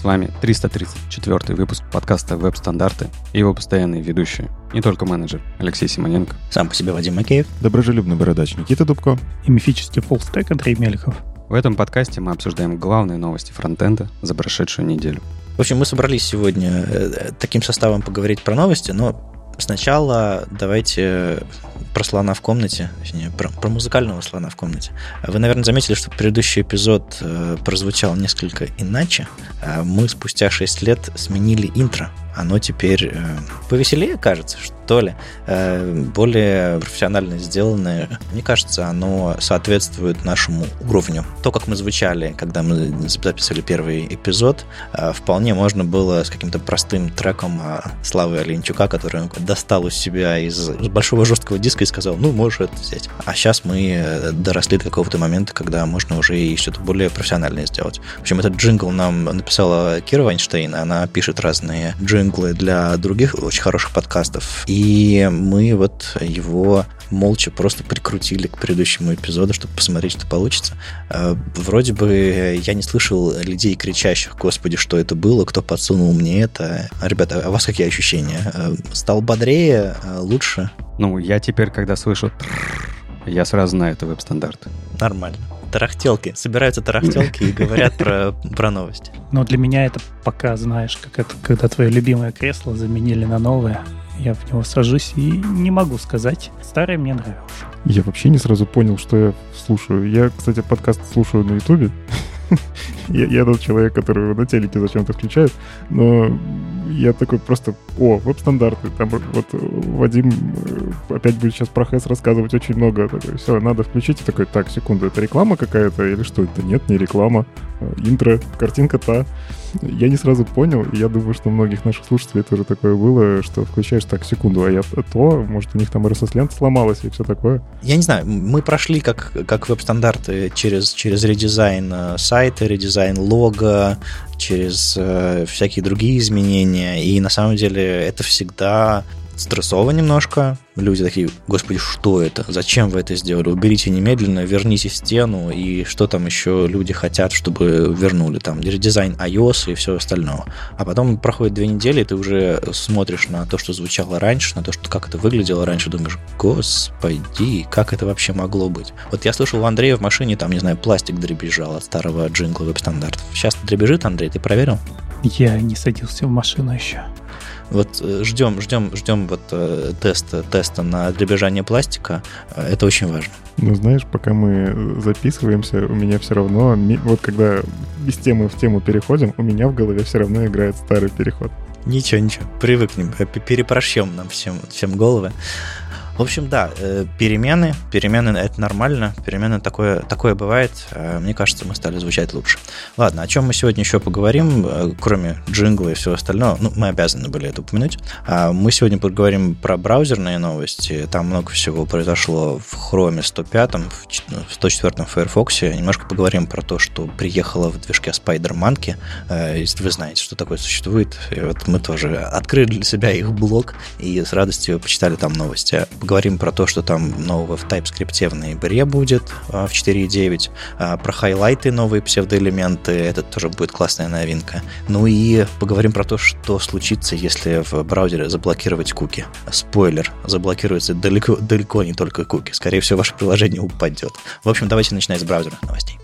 С вами 334 выпуск подкаста «Веб-стандарты» и его постоянные ведущие, не только менеджер Алексей Симоненко. Сам по себе Вадим Макеев. Доброжелюбный бородач Никита Дубко. И мифический фуллстек Андрей Мелехов. В этом подкасте мы обсуждаем главные новости фронтенда за прошедшую неделю. В общем, мы собрались сегодня э, таким составом поговорить про новости, но Сначала давайте про слона в комнате, точнее, про, про музыкального слона в комнате. Вы, наверное, заметили, что предыдущий эпизод э, прозвучал несколько иначе. Э, мы спустя 6 лет сменили интро. Оно теперь э, повеселее, кажется, что ли, э, более профессионально сделанное. Мне кажется, оно соответствует нашему уровню. То, как мы звучали, когда мы записывали первый эпизод, э, вполне можно было с каким-то простым треком э, Славы Оленчука, который он достал у себя из большого жесткого диска и сказал, ну, можешь это взять. А сейчас мы э, доросли до какого-то момента, когда можно уже и что-то более профессиональное сделать. В общем, этот джингл нам написала Кира Вайнштейн, она пишет разные джинглы для других очень хороших подкастов, и мы вот его молча просто прикрутили к предыдущему эпизоду, чтобы посмотреть, что получится. Э, вроде бы я не слышал людей кричащих, господи, что это было, кто подсунул мне это. Ребята, а у вас какие ощущения? Э, стал бодрее, лучше? Ну, я теперь, когда слышу я сразу знаю, это веб-стандарт. Нормально. Тарахтелки. Собираются тарахтелки и говорят про, про новости. Но для меня это пока, знаешь, как это, когда твое любимое кресло заменили на новое. Я в него сажусь и не могу сказать. Старое мне нравилось. Я вообще не сразу понял, что я слушаю. Я, кстати, подкаст слушаю на Ютубе. я, я тот человек, который его на телеке зачем-то включает, но я такой просто, о, веб-стандарты. Там вот Вадим э, опять будет сейчас про HES рассказывать очень много. Такой, все, надо включить. И такой, так, секунду, это реклама какая-то или что это? Нет, не реклама. Э, интро, картинка та. Я не сразу понял, и я думаю, что у многих наших слушателей тоже такое было, что включаешь так, секунду, а я то, может, у них там RSS-лента сломалась и все такое. Я не знаю, мы прошли как, как веб-стандарты через, через редизайн э, сайта, редизайн лога, через э, всякие другие изменения, и на самом деле это всегда стрессово немножко. Люди такие, господи, что это? Зачем вы это сделали? Уберите немедленно, верните стену, и что там еще люди хотят, чтобы вернули. Там редизайн iOS и все остальное. А потом проходит две недели, и ты уже смотришь на то, что звучало раньше, на то, что как это выглядело раньше, думаешь, господи, как это вообще могло быть? Вот я слышал у Андрея в машине, там, не знаю, пластик дребезжал от старого джингла веб-стандартов. Сейчас дребезжит, Андрей, ты проверил? Я не садился в машину еще. Вот ждем, ждем, ждем вот э, теста, теста на дребезжание пластика. Э, это очень важно. Ну, знаешь, пока мы записываемся, у меня все равно, вот когда из темы в тему переходим, у меня в голове все равно играет старый переход. Ничего, ничего, привыкнем, перепрошьем нам всем, всем головы. В общем, да, э, перемены, перемены это нормально, перемены такое, такое бывает. Э, мне кажется, мы стали звучать лучше. Ладно, о чем мы сегодня еще поговорим, э, кроме джингла и всего остального, ну, мы обязаны были это упомянуть. А, мы сегодня поговорим про браузерные новости. Там много всего произошло в Chrome 105, в 104 Firefox. Немножко поговорим про то, что приехало в движке Spider-Monkey. Если вы знаете, что такое существует, и вот мы тоже открыли для себя их блог и с радостью почитали там новости поговорим про то, что там нового в TypeScript в ноябре будет а, в 4.9, а, про хайлайты, новые псевдоэлементы, это тоже будет классная новинка. Ну и поговорим про то, что случится, если в браузере заблокировать куки. Спойлер, заблокируется далеко, далеко не только куки. Скорее всего, ваше приложение упадет. В общем, давайте начинать с браузерных новостей.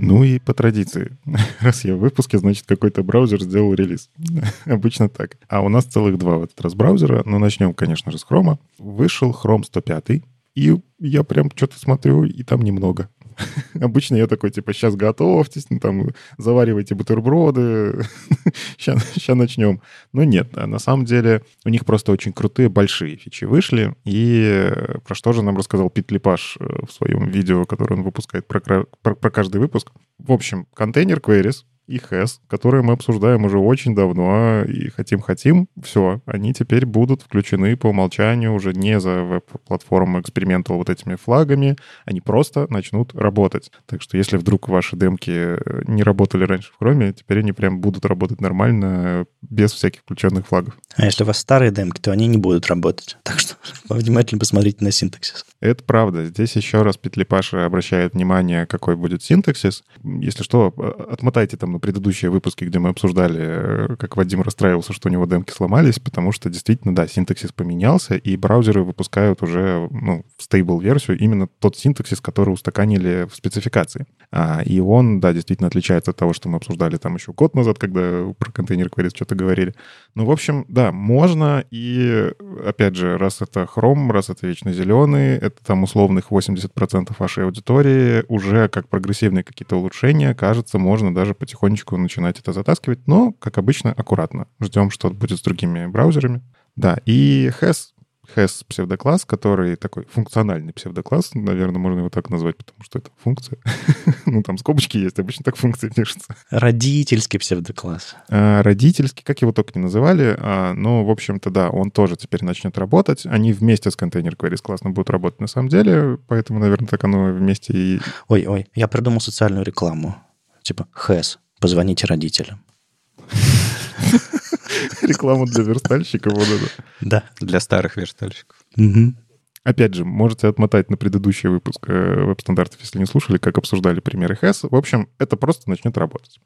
Ну и по традиции, раз я в выпуске, значит, какой-то браузер сделал релиз. Обычно так. А у нас целых два в этот раз браузера. Но начнем, конечно же, с Chrome. Вышел Chrome 105, и я прям что-то смотрю, и там немного. Обычно я такой, типа, сейчас готовьтесь, ну, там, заваривайте бутерброды, сейчас, сейчас начнем. Но нет, на самом деле у них просто очень крутые большие фичи вышли, и про что же нам рассказал Пит Липаш э, в своем видео, которое он выпускает про, про, про каждый выпуск. В общем, контейнер queries, и HES, которые мы обсуждаем уже очень давно и хотим-хотим, все, они теперь будут включены по умолчанию уже не за веб-платформу Experimental вот этими флагами, они просто начнут работать. Так что если вдруг ваши демки э, не работали раньше в Chrome, теперь они прям будут работать нормально, без всяких включенных флагов. А если у вас старые демки, то они не будут работать. Так что внимательно посмотрите на синтаксис. Это правда. Здесь еще раз Петлипаша обращает внимание, какой будет синтаксис. Если что, отмотайте там на предыдущие выпуски, где мы обсуждали, э, как Вадим расстраивался, что у него демки сломались, потому что действительно, да, синтаксис поменялся, и браузеры выпускают уже ну, стейбл-версию именно тот синтаксис, который устаканили в спецификации. А, и он, да, действительно отличается от того, что мы обсуждали там еще год назад, когда про контейнер queries что-то говорили. Ну, в общем, да, можно, и опять же, раз это Chrome, раз это вечно зеленый, это там условных 80% вашей аудитории, уже как прогрессивные какие-то улучшения, кажется, можно даже потихонечку начинать это затаскивать, но, как обычно, аккуратно. Ждем, что будет с другими браузерами. Да, и HES has псевдокласс, который такой функциональный псевдокласс, наверное, можно его так назвать, потому что это функция. ну, там скобочки есть, обычно так функция пишется. Родительский псевдокласс. А, родительский, как его только не называли, а, но, в общем-то, да, он тоже теперь начнет работать. Они вместе с контейнер queries классно будут работать на самом деле, поэтому, наверное, так оно вместе и... Ой-ой, я придумал социальную рекламу. Типа, has, позвоните родителям. Рекламу для верстальщиков вот это. Да. Для старых верстальщиков. Угу. Опять же, можете отмотать на предыдущий выпуск э, веб-стандартов, если не слушали, как обсуждали примеры HES. В общем, это просто начнет работать.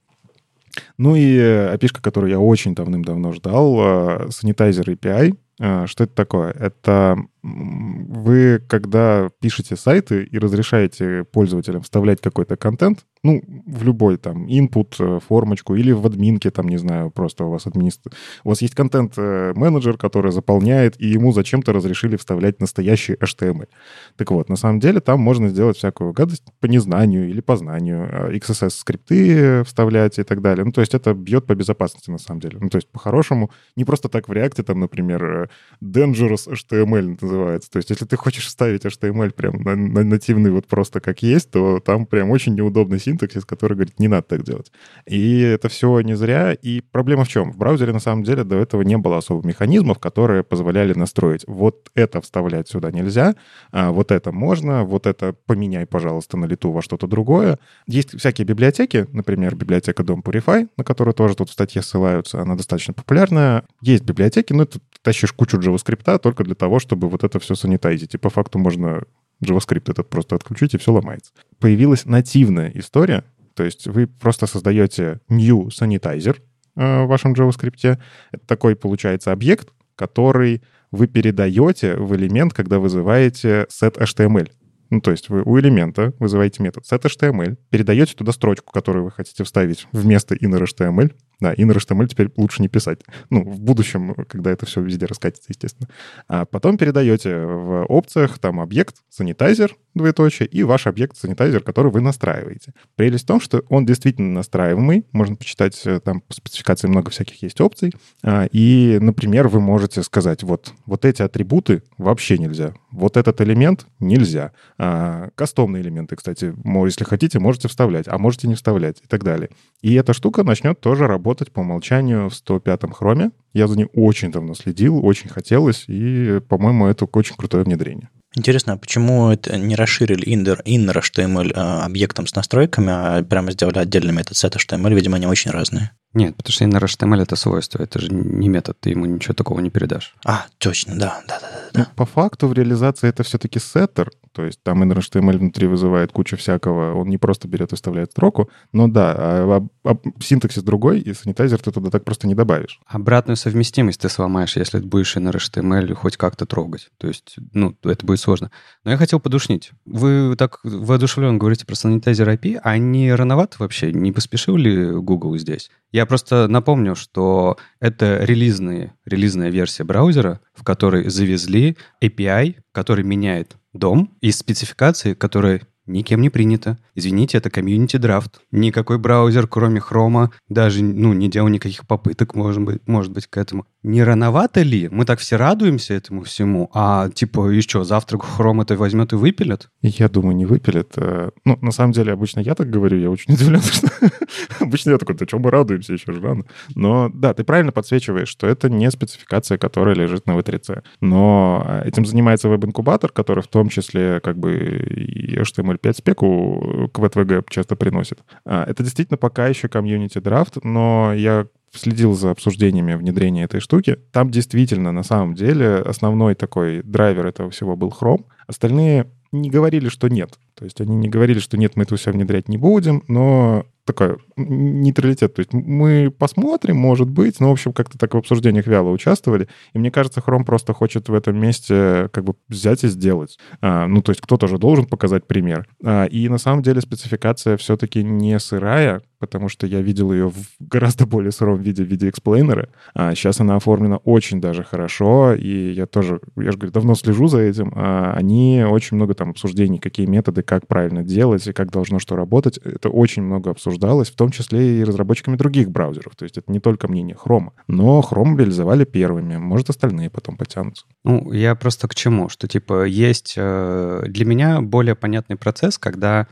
Ну и опишка, которую я очень давным-давно ждал, э, Sanitizer API. Э, что это такое? Это вы, когда пишете сайты и разрешаете пользователям вставлять какой-то контент, ну, в любой там input, э, формочку или в админке, там, не знаю, просто у вас администр... У вас есть контент-менеджер, который заполняет, и ему зачем-то разрешили вставлять настоящий HTML. Так вот, на самом деле там можно сделать всякую гадость по незнанию или по знанию, э, XSS-скрипты вставлять и так далее. Ну, то есть это бьет по безопасности, на самом деле. Ну, то есть по-хорошему, не просто так в реакте, там, например, э, dangerous HTML называется. То есть если ты хочешь вставить HTML прям на, на нативный вот просто как есть, то там прям очень неудобный синтаксис, который говорит, не надо так делать. И это все не зря. И проблема в чем? В браузере на самом деле до этого не было особо механизмов, которые позволяли настроить. Вот это вставлять сюда нельзя, а вот это можно, вот это поменяй, пожалуйста, на лету во что-то другое. Есть всякие библиотеки, например, библиотека Dom Purify, на которую тоже тут в статье ссылаются, она достаточно популярная. Есть библиотеки, но ты тащишь кучу JavaScript только для того, чтобы вот это все санитайзить. И по факту можно JavaScript этот просто отключить, и все ломается. Появилась нативная история, то есть вы просто создаете new sanitizer э, в вашем JavaScript. Это такой, получается, объект, который вы передаете в элемент, когда вызываете set.html. Ну, то есть вы у элемента вызываете метод set.html, передаете туда строчку, которую вы хотите вставить вместо inner.html, да, inner HTML теперь лучше не писать. Ну, в будущем, когда это все везде раскатится, естественно. А потом передаете в опциях там объект, санитайзер, двоеточие, и ваш объект санитайзер, который вы настраиваете. Прелесть в том, что он действительно настраиваемый. Можно почитать, э, там по спецификации много всяких есть опций. А, и, например, вы можете сказать, вот, вот эти атрибуты вообще нельзя. Вот этот элемент нельзя. А, кастомные элементы, кстати, если хотите, можете вставлять, а можете не вставлять и так далее. И эта штука начнет тоже работать работать по умолчанию в 105-м хроме. Я за ним очень давно следил, очень хотелось, и, по-моему, это очень крутое внедрение. Интересно, а почему это не расширили inner, inner HTML объектом с настройками, а прямо сделали отдельный метод set HTML? Видимо, они очень разные. Нет, потому что inner HTML — это свойство, это же не метод, ты ему ничего такого не передашь. А, точно, да, да, да. да. Ну, по факту в реализации это все-таки сеттер, то есть там inner HTML внутри вызывает кучу всякого, он не просто берет и вставляет строку, но да, а, а, а синтаксис другой, и санитайзер ты туда так просто не добавишь. Обратную совместимость ты сломаешь, если будешь inner HTML хоть как-то трогать. То есть, ну, это будет сложно. Но я хотел подушнить. Вы так воодушевленно говорите про санитайзер API, а не рановато вообще? Не поспешил ли Google здесь? Я просто напомню, что это релизные, релизная версия браузера, в которой завезли API, который меняет дом из спецификации, которая никем не принято. Извините, это комьюнити драфт. Никакой браузер, кроме Chrome, даже ну, не делал никаких попыток, может быть, может быть, к этому. Не рановато ли? Мы так все радуемся этому всему, а типа еще завтра Chrome это возьмет и выпилят? Я думаю, не выпилят. Э, ну, на самом деле, обычно я так говорю, я очень удивлен, что обычно я такой, да чем мы радуемся, еще же рано. Но да, ты правильно подсвечиваешь, что это не спецификация, которая лежит на V3C. Но э, этим занимается веб-инкубатор, который в том числе как бы и HTML5 спеку к VTVG часто приносит. А, это действительно пока еще комьюнити драфт, но я следил за обсуждениями внедрения этой штуки. Там действительно, на самом деле, основной такой драйвер этого всего был Chrome. Остальные не говорили, что нет. То есть они не говорили, что нет, мы это все внедрять не будем, но такой нейтралитет. То есть мы посмотрим, может быть, но, в общем, как-то так в обсуждениях вяло участвовали. И мне кажется, Chrome просто хочет в этом месте как бы взять и сделать. А, ну, то есть кто-то же должен показать пример. А, и на самом деле спецификация все-таки не сырая, потому что я видел ее в гораздо более сыром виде, в виде эксплейнера. А сейчас она оформлена очень даже хорошо, и я тоже, я же говорю, давно слежу за этим. А они очень много там обсуждений, какие методы, как правильно делать и как должно что работать. Это очень много обсуждалось, в том числе и разработчиками других браузеров. То есть это не только мнение Chrome. Но Chrome реализовали первыми. Может, остальные потом потянутся. Ну, я просто к чему? Что, типа, есть э, для меня более понятный процесс, когда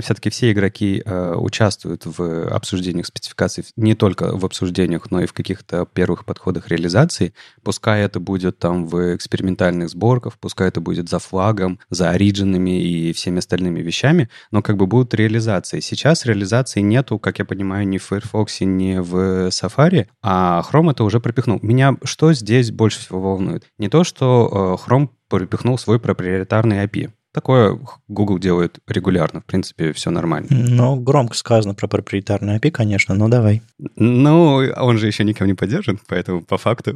все-таки все игроки э, участвуют в обсуждениях спецификаций, не только в обсуждениях, но и в каких-то первых подходах реализации. Пускай это будет там в экспериментальных сборках, пускай это будет за флагом, за оригинами и всеми остальными вещами, но как бы будут реализации. Сейчас реализации нету, как я понимаю, ни в Firefox, ни в Safari, а Chrome это уже пропихнул. Меня что здесь больше всего волнует? Не то, что э, Chrome пропихнул свой проприетарный API. Такое Google делает регулярно, в принципе, все нормально. Ну, громко сказано про проприетарный API, конечно, но давай. Ну, он же еще никем не поддержан, поэтому по факту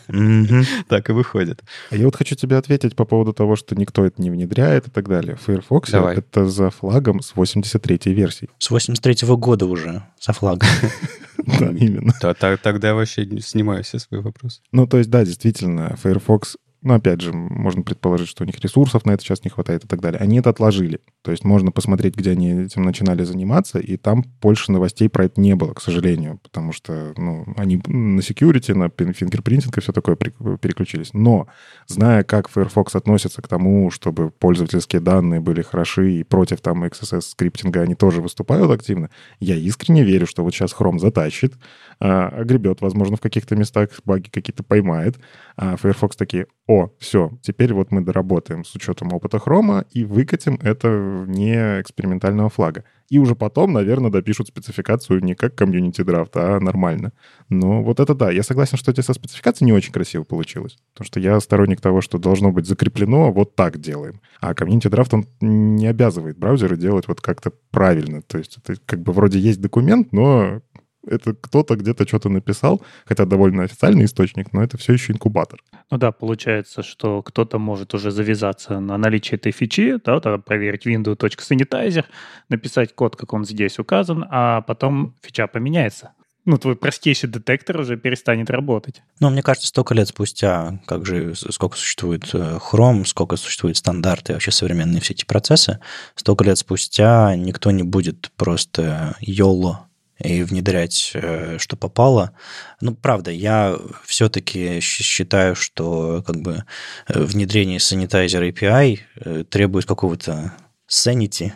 так и выходит. А я вот хочу тебе ответить по поводу того, что никто это не внедряет и так далее. Firefox это за флагом с 83-й версии. С 83-го года уже за флагом. Да, именно. Тогда я вообще снимаю все свои вопросы. Ну, то есть, да, действительно, Firefox но опять же, можно предположить, что у них ресурсов на это сейчас не хватает и так далее. Они это отложили. То есть можно посмотреть, где они этим начинали заниматься, и там больше новостей про это не было, к сожалению, потому что ну, они на security, на фингерпринтинг и все такое переключились. Но зная, как Firefox относится к тому, чтобы пользовательские данные были хороши и против там XSS скриптинга они тоже выступают активно, я искренне верю, что вот сейчас Chrome затащит, а, огребет, возможно, в каких-то местах баги какие-то поймает, а Firefox такие, о, все, теперь вот мы доработаем с учетом опыта хрома и выкатим это вне экспериментального флага. И уже потом, наверное, допишут спецификацию не как комьюнити драфт, а нормально. Но вот это да. Я согласен, что это со спецификацией не очень красиво получилось. Потому что я сторонник того, что должно быть закреплено, вот так делаем. А комьюнити драфт, он не обязывает браузеры делать вот как-то правильно. То есть это как бы вроде есть документ, но это кто-то где-то что-то написал, хотя довольно официальный источник, но это все еще инкубатор. Ну да, получается, что кто-то может уже завязаться на наличие этой фичи, да, тогда проверить window.sanitizer, написать код, как он здесь указан, а потом фича поменяется. Ну, твой простейший детектор уже перестанет работать. Ну, мне кажется, столько лет спустя, как же, сколько существует э, Chrome, сколько существует стандарты, вообще современные все эти процессы, столько лет спустя никто не будет просто YOLO и внедрять, э, что попало. Ну, правда, я все-таки считаю, что как бы э, внедрение Sanitizer API э, требует какого-то sanity,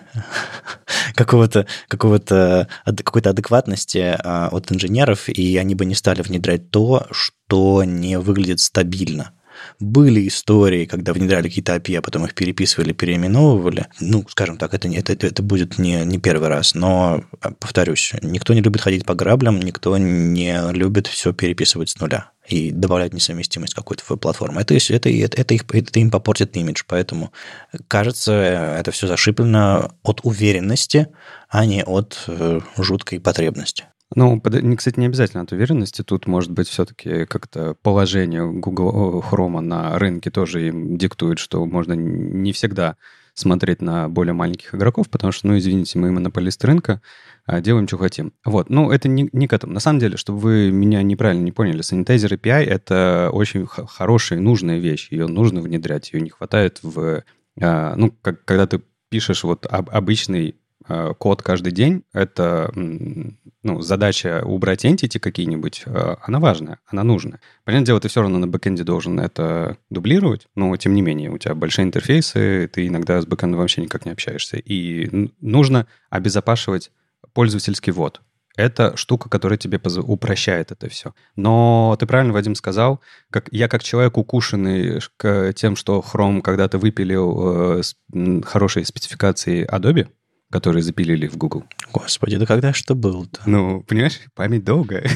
какого-то, какого-то, какой-то адекватности а, от инженеров, и они бы не стали внедрять то, что не выглядит стабильно. Были истории, когда внедряли какие-то API, а потом их переписывали, переименовывали. Ну, скажем так, это, это, это будет не, не первый раз. Но, а, повторюсь, никто не любит ходить по граблям, никто не любит все переписывать с нуля и добавлять несовместимость какой-то веб-платформы. Это, это, это, это, их, это им попортит имидж. Поэтому, кажется, это все зашиплено от уверенности, а не от э, жуткой потребности. Ну, кстати, не обязательно от уверенности. Тут, может быть, все-таки как-то положение Google Chrome на рынке тоже им диктует, что можно не всегда смотреть на более маленьких игроков, потому что, ну, извините, мы монополист рынка, а делаем, что хотим. Вот, ну, это не, не к этому. На самом деле, чтобы вы меня неправильно не поняли, Sanitizer API — это очень хорошая и нужная вещь. Ее нужно внедрять, ее не хватает в... А, ну, как, когда ты пишешь вот об, обычный код каждый день, это ну, задача убрать entity какие-нибудь, э, она важная, она нужна. Понятное дело, ты все равно на бэкэнде должен это дублировать, но тем не менее, у тебя большие интерфейсы, ты иногда с бэкэндом вообще никак не общаешься. И нужно обезопашивать пользовательский ввод. Это штука, которая тебе упрощает это все. Но ты правильно, Вадим, сказал, как, я как человек укушенный к тем, что Chrome когда-то выпилил э, хорошие спецификации Adobe, которые запилили в Google. Господи, да когда что было-то? Ну, понимаешь, память долгая.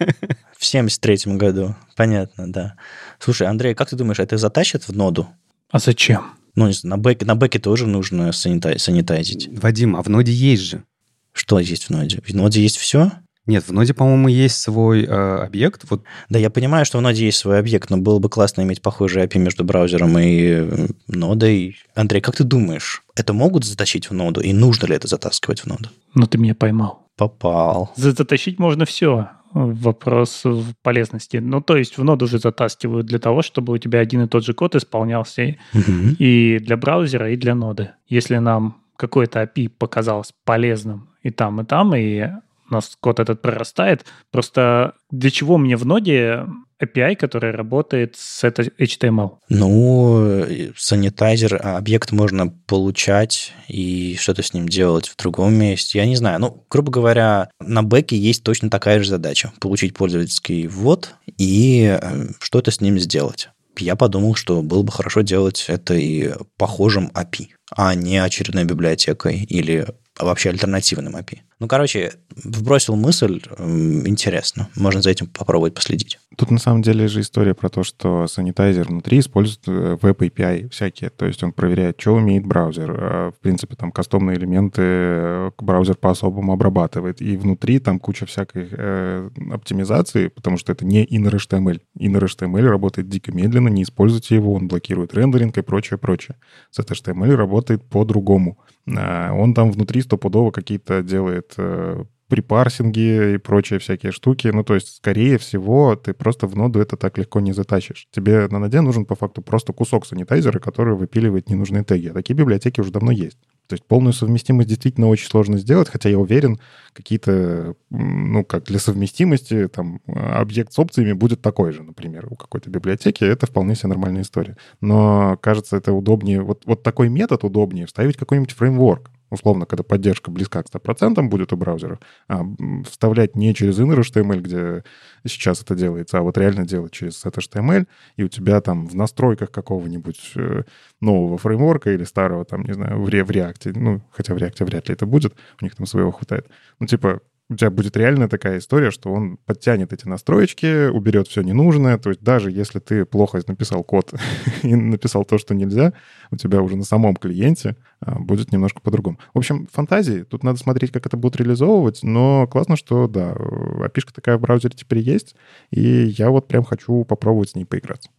В 73 году, понятно, да. Слушай, Андрей, как ты думаешь, это затащит в ноду? А зачем? Ну, на бэке, на бэке тоже нужно санитайзить. Вадим, а в ноде есть же. Что есть в ноде? В ноде есть все? Нет, в ноде, по-моему, есть свой э, объект. Вот. Да, я понимаю, что в ноде есть свой объект, но было бы классно иметь похожий API между браузером и э, нодой. Андрей, как ты думаешь, это могут затащить в ноду, и нужно ли это затаскивать в ноду? Ну, ты меня поймал. Попал. Затащить можно все. Вопрос в полезности. Ну, то есть в ноду уже затаскивают для того, чтобы у тебя один и тот же код исполнялся угу. и для браузера, и для ноды. Если нам какой-то API показалось полезным и там, и там, и у нас код этот прорастает. Просто для чего мне в ноде API, который работает с этой HTML? Ну, санитайзер, а, объект можно получать и что-то с ним делать в другом месте. Я не знаю. Ну, грубо говоря, на бэке есть точно такая же задача. Получить пользовательский ввод и э, что-то с ним сделать я подумал, что было бы хорошо делать это и похожим API, а не очередной библиотекой или вообще альтернативным API. Ну, короче, вбросил мысль, интересно. Можно за этим попробовать последить. Тут на самом деле же история про то, что санитайзер внутри использует э, веб-API всякие. То есть он проверяет, что умеет браузер. А, в принципе, там кастомные элементы э, браузер по-особому обрабатывает. И внутри там куча всякой э, оптимизации, потому что это не inner.html. Inner.html работает дико медленно, не используйте его, он блокирует рендеринг и прочее, прочее. С HTML работает по-другому. А, он там внутри стопудово какие-то делает э, припарсинги и прочие всякие штуки. Ну, то есть, скорее всего, ты просто в ноду это так легко не затащишь. Тебе на ноде нужен по факту просто кусок санитайзера, который выпиливает ненужные теги. А такие библиотеки уже давно есть. То есть полную совместимость действительно очень сложно сделать, хотя я уверен, какие-то, ну, как для совместимости, там, объект с опциями будет такой же, например, у какой-то библиотеки. Это вполне себе нормальная история. Но, кажется, это удобнее, вот, вот такой метод удобнее вставить какой-нибудь фреймворк условно, когда поддержка близка к 100% будет у браузеров, а вставлять не через inner.html, где сейчас это делается, а вот реально делать через HTML, и у тебя там в настройках какого-нибудь э, нового фреймворка или старого, там, не знаю, в, в React, ну, хотя в React вряд ли это будет, у них там своего хватает. Ну, типа, у тебя будет реально такая история, что он подтянет эти настроечки, уберет все ненужное. То есть даже если ты плохо написал код и написал то, что нельзя, у тебя уже на самом клиенте а, будет немножко по-другому. В общем, фантазии. Тут надо смотреть, как это будут реализовывать, но классно, что, да, api такая в браузере теперь есть, и я вот прям хочу попробовать с ней поиграться.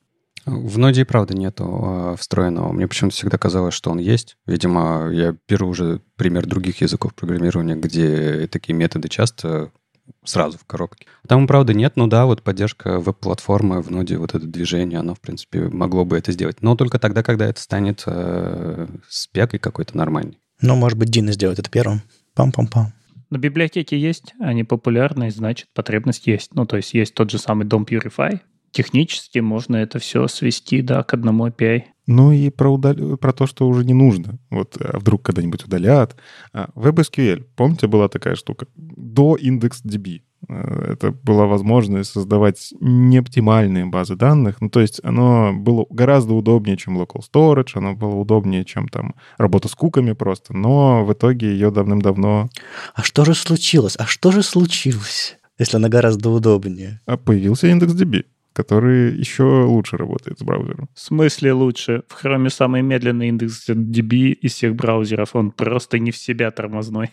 В ноде и правда нету э, встроенного. Мне почему-то всегда казалось, что он есть. Видимо, я беру уже пример других языков программирования, где такие методы часто сразу в коробке. Там, правда, нет, ну да, вот поддержка веб-платформы в ноде, вот это движение, оно, в принципе, могло бы это сделать. Но только тогда, когда это станет э, спекой какой-то нормальный. Ну, может быть, Дина сделает это первым. Пам-пам-пам. На библиотеке есть, они популярны, значит, потребность есть. Ну, то есть есть тот же самый Dom Purify, технически можно это все свести, да, к одному API. Ну и про, удал... про то, что уже не нужно. Вот а вдруг когда-нибудь удалят. А, WebSQL, помните, была такая штука? До IndexDB. А, это была возможность создавать неоптимальные базы данных. Ну, то есть оно было гораздо удобнее, чем local storage, оно было удобнее, чем там работа с куками просто. Но в итоге ее давным-давно... А что же случилось? А что же случилось? если она гораздо удобнее. А появился IndexDB который еще лучше работает с браузером. В смысле лучше? В Chrome самый медленный индекс DB из всех браузеров. Он просто не в себя тормозной.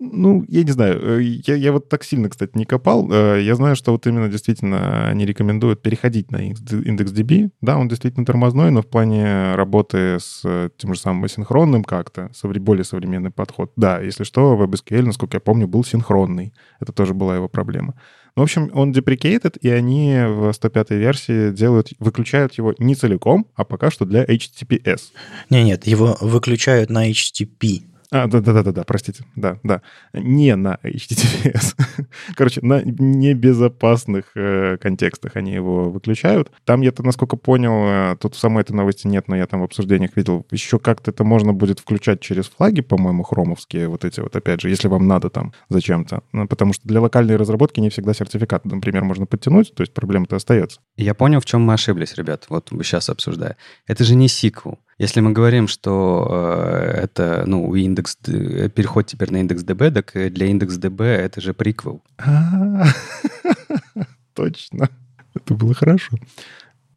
Ну, я не знаю. Э, я, я вот так сильно, кстати, не копал. Э, я знаю, что вот именно действительно они рекомендуют переходить на индекс DB. Да, он действительно тормозной, но в плане работы с э, тем же самым асинхронным как-то, более современный подход. Да, если что, WebSQL, насколько я помню, был синхронный. Это тоже была его проблема. В общем, он deprecated, и они в 105 версии делают, выключают его не целиком, а пока что для HTTPS. Не, нет, его выключают на HTTP. А, да-да-да-да, простите. Да, да. Не на HTTPS. Короче, на небезопасных э, контекстах они его выключают. Там, я-то, насколько понял, э, тут в самой этой новости нет, но я там в обсуждениях видел, еще как-то это можно будет включать через флаги, по-моему, хромовские, вот эти вот, опять же, если вам надо там зачем-то. Ну, потому что для локальной разработки не всегда сертификат, например, можно подтянуть, то есть проблема-то остается. Я понял, в чем мы ошиблись, ребят, вот сейчас обсуждая. Это же не сиквел. Если мы говорим, что э, это, ну, индекс, переход теперь на IndexedDB, так для IndexedDB это же приквел. Точно. Это было хорошо.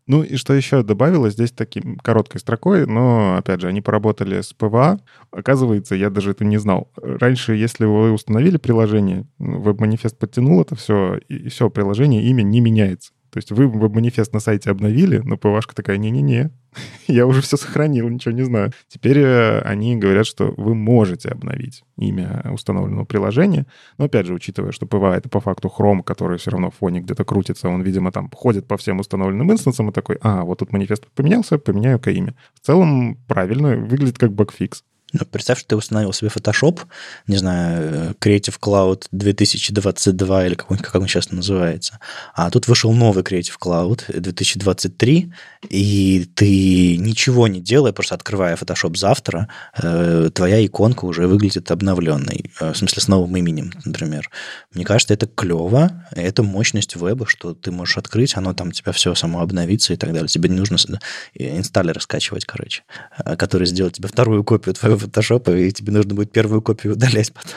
Ну и что еще добавилось здесь таким короткой строкой, но, опять же, они поработали с PWA. Оказывается, я даже это не знал. Раньше, если вы установили приложение, веб-манифест подтянул это все, и все, приложение, имя не меняется. То есть вы веб-манифест на сайте обновили, но PWA шка такая, не-не-не, я уже все сохранил, ничего не знаю. Теперь э, они говорят, что вы можете обновить имя установленного приложения. Но опять же, учитывая, что PWA — это по факту Chrome, который все равно в фоне где-то крутится, он, видимо, там ходит по всем установленным инстансам и такой, а, вот тут манифест поменялся, поменяю-ка имя. В целом, правильно, выглядит как багфикс. Ну, представь, что ты установил себе Photoshop, не знаю, Creative Cloud 2022 или как он, как он сейчас называется, а тут вышел новый Creative Cloud 2023, и ты ничего не делая, просто открывая Photoshop завтра, э, твоя иконка уже выглядит обновленной, э, в смысле с новым именем, например. Мне кажется, это клево, это мощность веба, что ты можешь открыть, оно там у тебя все само обновится и так далее. Тебе не нужно инсталлер скачивать, короче, э, который сделает тебе вторую копию твоего фотошопа, и тебе нужно будет первую копию удалять потом.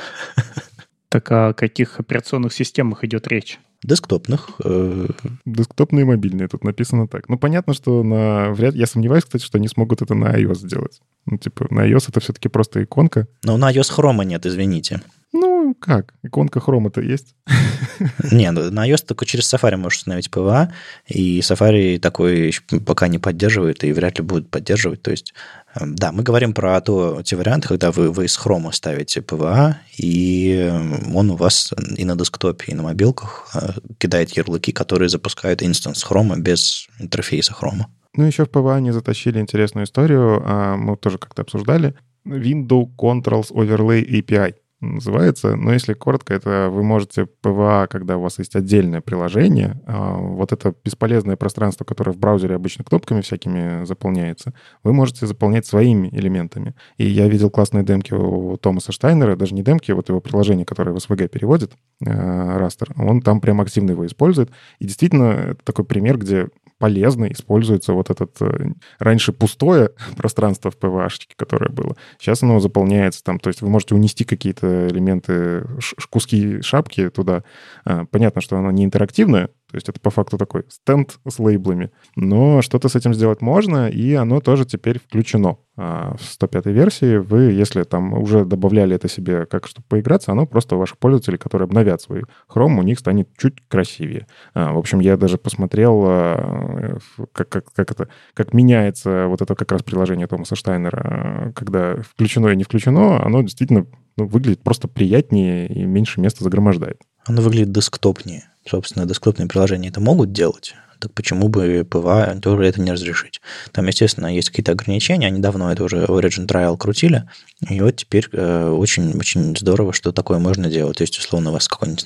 Так о каких операционных системах идет речь? Десктопных. Э... Десктопные и мобильные, тут написано так. Ну, понятно, что на... Вряд... Я сомневаюсь, кстати, что они смогут это на iOS сделать. Ну, типа, на iOS это все-таки просто иконка. Но на iOS хрома нет, извините. Ну, как? Иконка хрома-то есть? Не, ну, на iOS только через Safari можешь установить PWA, и Safari такой пока не поддерживает и вряд ли будет поддерживать. То есть, да, мы говорим про то, те варианты, когда вы, вы из хрома ставите PWA, и он у вас и на десктопе, и на мобилках э, кидает ярлыки, которые запускают инстанс хрома без интерфейса хрома. Ну, еще в PWA они затащили интересную историю, а, мы тоже как-то обсуждали. Window Controls Overlay API называется. Но если коротко, это вы можете PWA, когда у вас есть отдельное приложение, а, вот это бесполезное пространство, которое в браузере обычно кнопками всякими заполняется, вы можете заполнять своими элементами. И я видел классные демки у Томаса Штайнера, даже не демки, вот его приложение, которое в SVG переводит, растр, он там прям активно его использует. И действительно, это такой пример, где полезно используется вот этот э, раньше пустое пространство в PVH, которое было. Сейчас оно заполняется там, то есть вы можете унести какие-то элементы, куски шапки туда. А, понятно, что оно не интерактивное, то есть это по факту такой стенд с лейблами. Но что-то с этим сделать можно, и оно тоже теперь включено. А в 105 версии вы, если там уже добавляли это себе как чтобы поиграться, оно просто ваши пользователи, которые обновят свой Chrome, у них станет чуть красивее. А, в общем, я даже посмотрел, а, как, как, как это, как меняется вот это как раз приложение Томаса Штайнера, когда включено и не включено, оно действительно ну, выглядит просто приятнее и меньше места загромождает. Оно выглядит десктопнее собственно, десктопные приложения это могут делать, так почему бы PWA тоже это не разрешить? Там, естественно, есть какие-то ограничения, они давно это уже Origin Trial крутили, и вот теперь очень-очень э, здорово, что такое можно делать. То есть, условно, у вас какой-нибудь,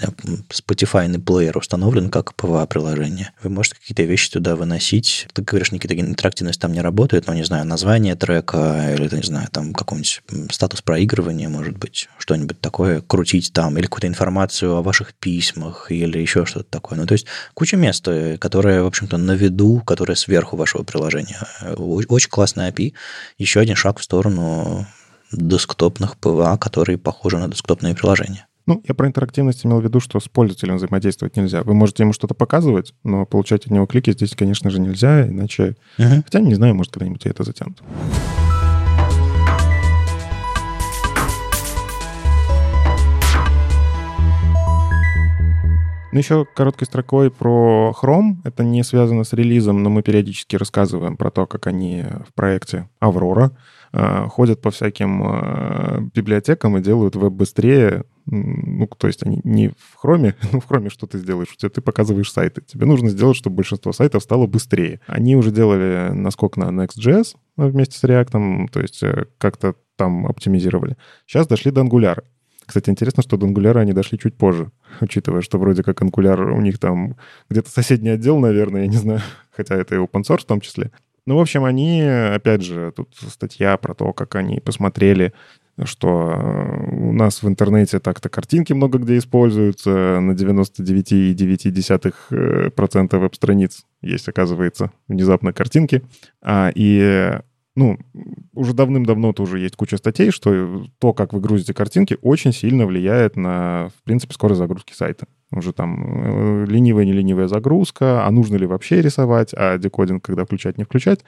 Spotify плеер установлен как PWA-приложение. Вы можете какие-то вещи туда выносить. Ты говоришь, Никита, интерактивность там не работает, но, не знаю, название трека или, не знаю, там какой-нибудь статус проигрывания, может быть, что-нибудь такое крутить там, или какую-то информацию о ваших письмах, или еще что-то такое. Ну, то есть куча мест, э, которые, в общем-то, на виду, которые сверху вашего приложения. Очень классный API. Еще один шаг в сторону десктопных PWA, которые похожи на десктопные приложения. Ну, я про интерактивность имел в виду, что с пользователем взаимодействовать нельзя. Вы можете ему что-то показывать, но получать от него клики здесь, конечно же, нельзя, иначе... Uh-huh. Хотя, не знаю, может, когда-нибудь это затянут. Ну, еще короткой строкой про Chrome. Это не связано с релизом, но мы периодически рассказываем про то, как они в проекте Аврора Э, ходят по всяким э, библиотекам и делают веб быстрее, Ну, то есть они не в Chrome, ну, в Chrome что ты сделаешь? У тебя ты показываешь сайты. Тебе нужно сделать, чтобы большинство сайтов стало быстрее. Они уже делали наскок на Next.js вместе с React, то есть э, как-то там оптимизировали. Сейчас дошли до Angular. Кстати, интересно, что до Angular они дошли чуть позже, учитывая, что вроде как Angular у них там где-то соседний отдел, наверное, я не знаю, хотя это и open source в том числе. Ну, в общем, они, опять же, тут статья про то, как они посмотрели, что э, у нас в интернете так-то картинки много где используются, на 99,9% э, веб-страниц есть, оказывается, внезапно картинки. А, и ну, уже давным-давно тоже есть куча статей, что то, как вы грузите картинки, очень сильно влияет на, в принципе, скорость загрузки сайта. Уже там э, ленивая, не ленивая загрузка, а нужно ли вообще рисовать, а декодинг когда включать, не включать.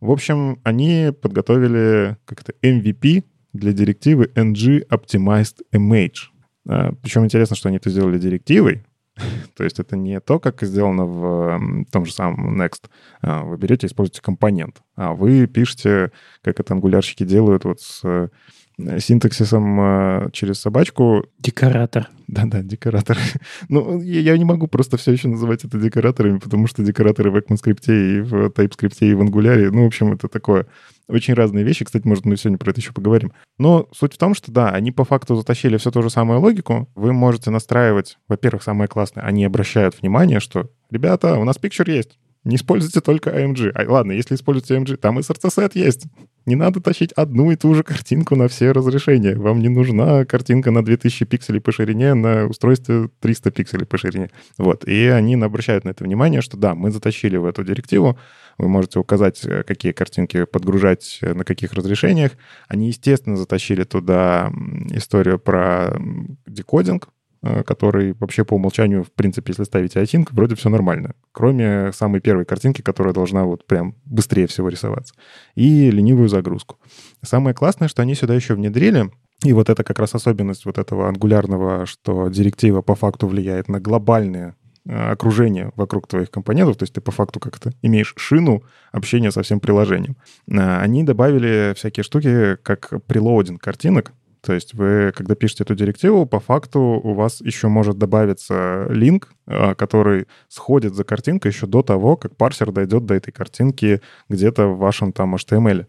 В общем, они подготовили как-то MVP для директивы ng optimized image. А, Причем интересно, что они это сделали директивой, то есть это не то, как сделано в том же самом Next. А, вы берете используете компонент, а вы пишете, как это ангулярщики делают вот с Э, синтаксисом э, через собачку. Декоратор. Да-да, декоратор. ну, я не могу просто все еще называть это декораторами, потому что декораторы в ECMAScript и в TypeScript и в Angular, ну, в общем, это такое очень разные вещи. Кстати, может, мы сегодня про это еще поговорим. Но суть в том, что да, они по факту затащили все ту же самую логику. Вы можете настраивать, во-первых, самое классное, они обращают внимание, что, ребята, у нас пикчер есть, не используйте только AMG. А, ладно, если используете AMG, там и SRC-сет есть. Не надо тащить одну и ту же картинку на все разрешения. Вам не нужна картинка на 2000 пикселей по ширине на устройстве 300 пикселей по ширине. Вот. И они обращают на это внимание, что да, мы затащили в эту директиву. Вы можете указать, э, какие картинки подгружать э, на каких разрешениях. Они, естественно, затащили туда историю про декодинг, который вообще по умолчанию, в принципе, если ставить iTink, вроде все нормально. Кроме самой первой картинки, которая должна вот прям быстрее всего рисоваться. И ленивую загрузку. Самое классное, что они сюда еще внедрили, и вот это как раз особенность вот этого ангулярного, что директива по факту влияет на глобальное э, окружение вокруг твоих компонентов, то есть ты по факту как-то имеешь шину общения со всем приложением. Э, они добавили всякие штуки, как прелоудинг картинок, то есть вы, когда пишете эту директиву, по факту у вас еще может добавиться линк, а, который сходит за картинкой еще до того, как парсер дойдет до этой картинки где-то в вашем там HTML.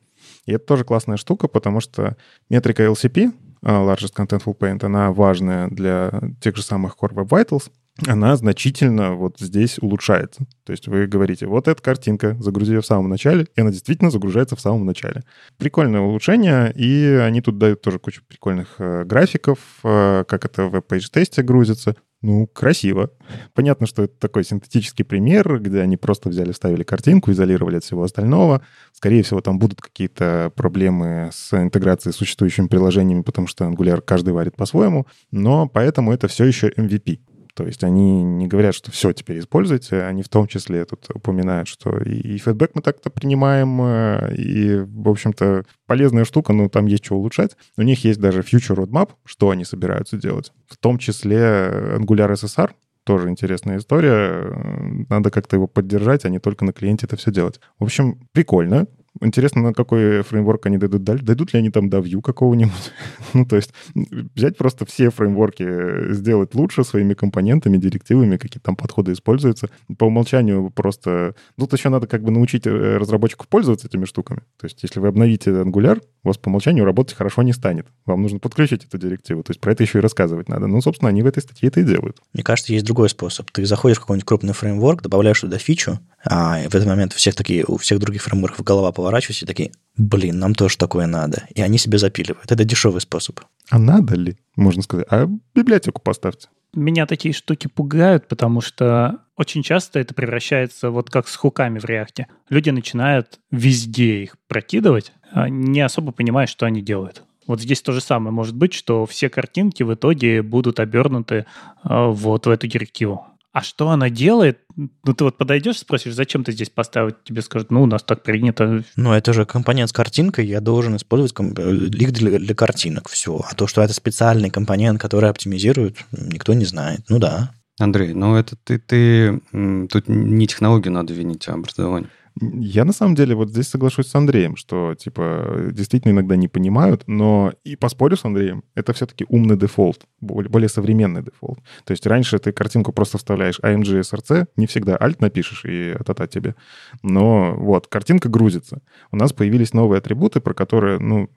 И это тоже классная штука, потому что метрика LCP, а, Largest Contentful Paint, она важная для тех же самых Core Web Vitals, она значительно вот здесь улучшается. То есть вы говорите, вот эта картинка, загрузи ее в самом начале, и она действительно загружается в самом начале. Прикольное улучшение, и они тут дают тоже кучу прикольных э, графиков, э, как это в WebPageTest е грузится. Ну, красиво. Понятно, что это такой синтетический пример, где они просто взяли, вставили картинку, изолировали от всего остального. Скорее всего, там будут какие-то проблемы с интеграцией с существующими приложениями, потому что Angular каждый варит по-своему, но поэтому это все еще MVP. То есть они не говорят, что все теперь используйте, они в том числе тут упоминают, что и, и фидбэк мы так-то принимаем, э, и, в общем-то, полезная штука, но там есть что улучшать. У них есть даже future roadmap, что они собираются делать. В том числе Angular SSR, тоже интересная история. Надо как-то его поддержать, а не только на клиенте это все делать. В общем, прикольно. Интересно, на какой фреймворк они дойдут дальше. Дойдут ли они там до Vue какого-нибудь? ну, то есть взять просто все фреймворки, сделать лучше своими компонентами, директивами, какие там подходы используются. По умолчанию просто... Тут еще надо как бы научить э, разработчиков пользоваться этими штуками. То есть если вы обновите Angular, у вас по умолчанию работать хорошо не станет. Вам нужно подключить эту директиву. То есть про это еще и рассказывать надо. Ну, собственно, они в этой статье это и делают. Мне кажется, есть другой способ. Ты заходишь в какой-нибудь крупный фреймворк, добавляешь туда фичу, а в этот момент всех такие, у всех других фреймворков голова поворачивается и такие, блин, нам тоже такое надо. И они себе запиливают. Это дешевый способ. А надо ли, можно сказать? А библиотеку поставьте. Меня такие штуки пугают, потому что очень часто это превращается вот как с хуками в реакте. Люди начинают везде их прокидывать, а не особо понимая, что они делают. Вот здесь то же самое может быть, что все картинки в итоге будут обернуты а, вот в эту директиву. А что она делает? Ну, ты вот подойдешь, спросишь, зачем ты здесь поставил? Тебе скажут, ну, у нас так принято. Ну, это же компонент с картинкой, я должен использовать лик для, для картинок, все. А то, что это специальный компонент, который оптимизирует, никто не знает. Ну да. Андрей, ну это ты, ты тут не технологию надо винить, а образование. Я на самом деле вот здесь соглашусь с Андреем, что типа действительно иногда не понимают, но и поспорю с Андреем, это все-таки умный дефолт, более, более современный дефолт. То есть раньше ты картинку просто вставляешь img src, не всегда alt напишешь и атата тебе. Но вот, картинка грузится. У нас появились новые атрибуты, про которые, ну,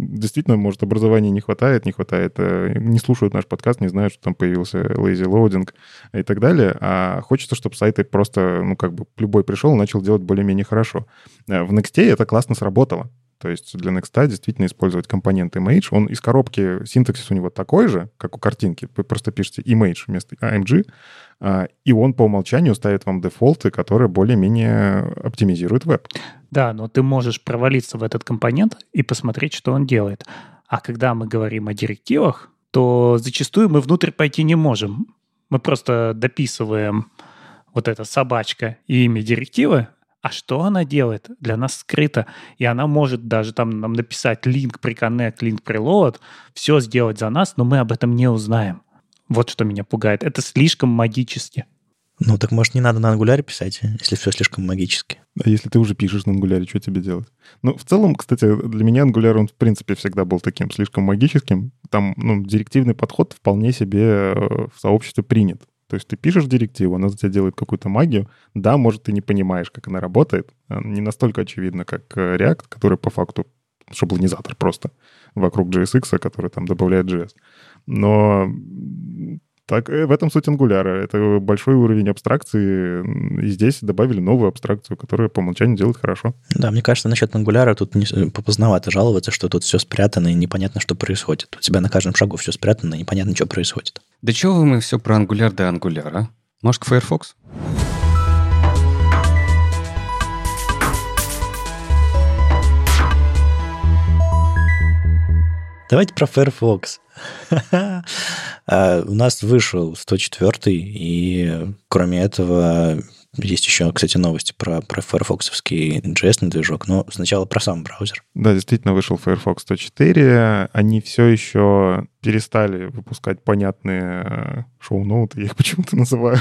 действительно, может, образования не хватает, не хватает, э, не слушают наш подкаст, не знают, что там появился lazy loading и так далее, а хочется, чтобы сайты просто, ну, как бы любой пришел и начал делать более-менее хорошо. Э, в Next это классно сработало. То есть для Next действительно использовать компонент image. Он из коробки, синтаксис у него такой же, как у картинки. Вы просто пишете image вместо AMG, а, и он по умолчанию ставит вам дефолты, которые более-менее оптимизируют веб. Да, но ты можешь провалиться в этот компонент и посмотреть, что он делает. А когда мы говорим о директивах, то зачастую мы внутрь пойти не можем. Мы просто дописываем вот эта собачка и имя директивы, а что она делает? Для нас скрыто. И она может даже там нам написать link pre-connect, link preload, все сделать за нас, но мы об этом не узнаем. Вот что меня пугает. Это слишком магически. Ну, так может, не надо на ангуляре писать, если все слишком магически. А если ты уже пишешь на ангуляре, что тебе делать? Ну, в целом, кстати, для меня ангуляр, он, в принципе, всегда был таким слишком магическим. Там, ну, директивный подход вполне себе э, в сообществе принят. То есть ты пишешь директиву, она за тебя делает какую-то магию. Да, может, ты не понимаешь, как она работает. Не настолько очевидно, как э, React, который по факту шаблонизатор просто вокруг JSX, который там добавляет JS. Но так, э, в этом суть ангуляра. Это большой уровень абстракции. И здесь добавили новую абстракцию, которая по умолчанию делает хорошо. Да, мне кажется, насчет ангуляра тут не, э, поздновато жаловаться, что тут все спрятано и непонятно, что происходит. У тебя на каждом шагу все спрятано и непонятно, что происходит. Да чего мы все про ангуляр да ангуляра? Может, к Firefox? Давайте про Firefox. А, у нас вышел 104 и кроме этого есть еще, кстати, новости про, про Firefoxовский JS движок, но сначала про сам браузер. Да, действительно вышел Firefox 104. Они все еще перестали выпускать понятные э, шоу-ноуты, я их почему-то называю,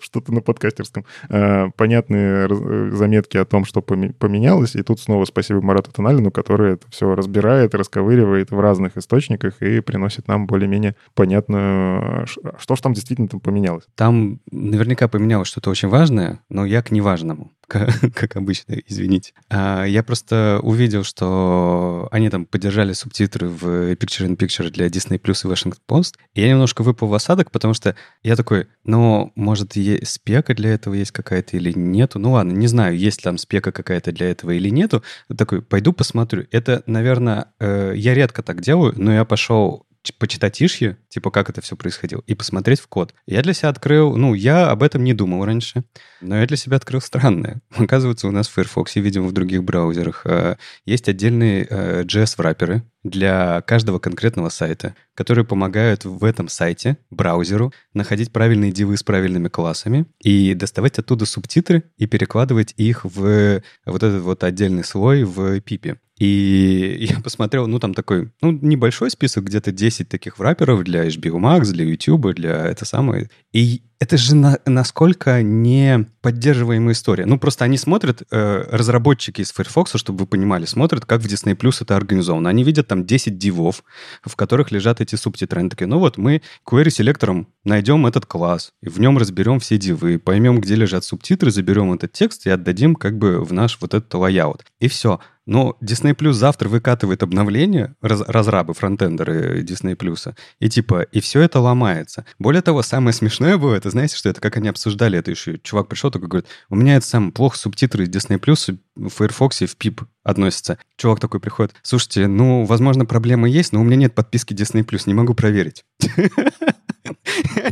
что-то на подкастерском, э, понятные э, заметки о том, что поменялось. И тут снова спасибо Марату Тоналину, который это все разбирает, расковыривает в разных источниках и приносит нам более-менее понятную, что же там действительно там поменялось. Там наверняка поменялось что-то очень важное, но я к неважному. как обычно, извините. А, я просто увидел, что они там поддержали субтитры в Picture-in-Picture для Disney Plus и Washington Post, и я немножко выпал в осадок, потому что я такой, ну, может, есть спека для этого есть какая-то или нету? Ну ладно, не знаю, есть там спека какая-то для этого или нету. Такой, пойду посмотрю. Это, наверное, э, я редко так делаю, но я пошел почитать ишье, типа как это все происходило, и посмотреть в код. Я для себя открыл, ну, я об этом не думал раньше, но я для себя открыл странное. Оказывается, у нас в Firefox, видимо, в других браузерах э, есть отдельные э, JS-враперы для каждого конкретного сайта, которые помогают в этом сайте, браузеру, находить правильные дивы с правильными классами и доставать оттуда субтитры и перекладывать их в вот этот вот отдельный слой в пипе. И я посмотрел, ну, там такой, ну, небольшой список, где-то 10 таких враперов для HBO Max, для YouTube, для это самое. И это же на, насколько не поддерживаемая история. Ну, просто они смотрят, э, разработчики из Firefox, чтобы вы понимали, смотрят, как в Disney Plus это организовано. Они видят там 10 дивов, в которых лежат эти субтитры. Они такие, ну вот, мы querySelector ом найдем этот класс, и в нем разберем все дивы, поймем, где лежат субтитры, заберем этот текст и отдадим как бы в наш вот этот layout. И все. Но Disney Plus завтра выкатывает обновление, раз, разрабы, фронтендеры Disney Plus, и типа, и все это ломается. Более того, самое смешное было, это знаете, что это как они обсуждали это еще. Чувак пришел такой говорит, у меня это самое плохо субтитры Disney Plus в Firefox и в PIP относятся. Чувак такой приходит, слушайте, ну, возможно, проблема есть, но у меня нет подписки Disney Plus, не могу проверить.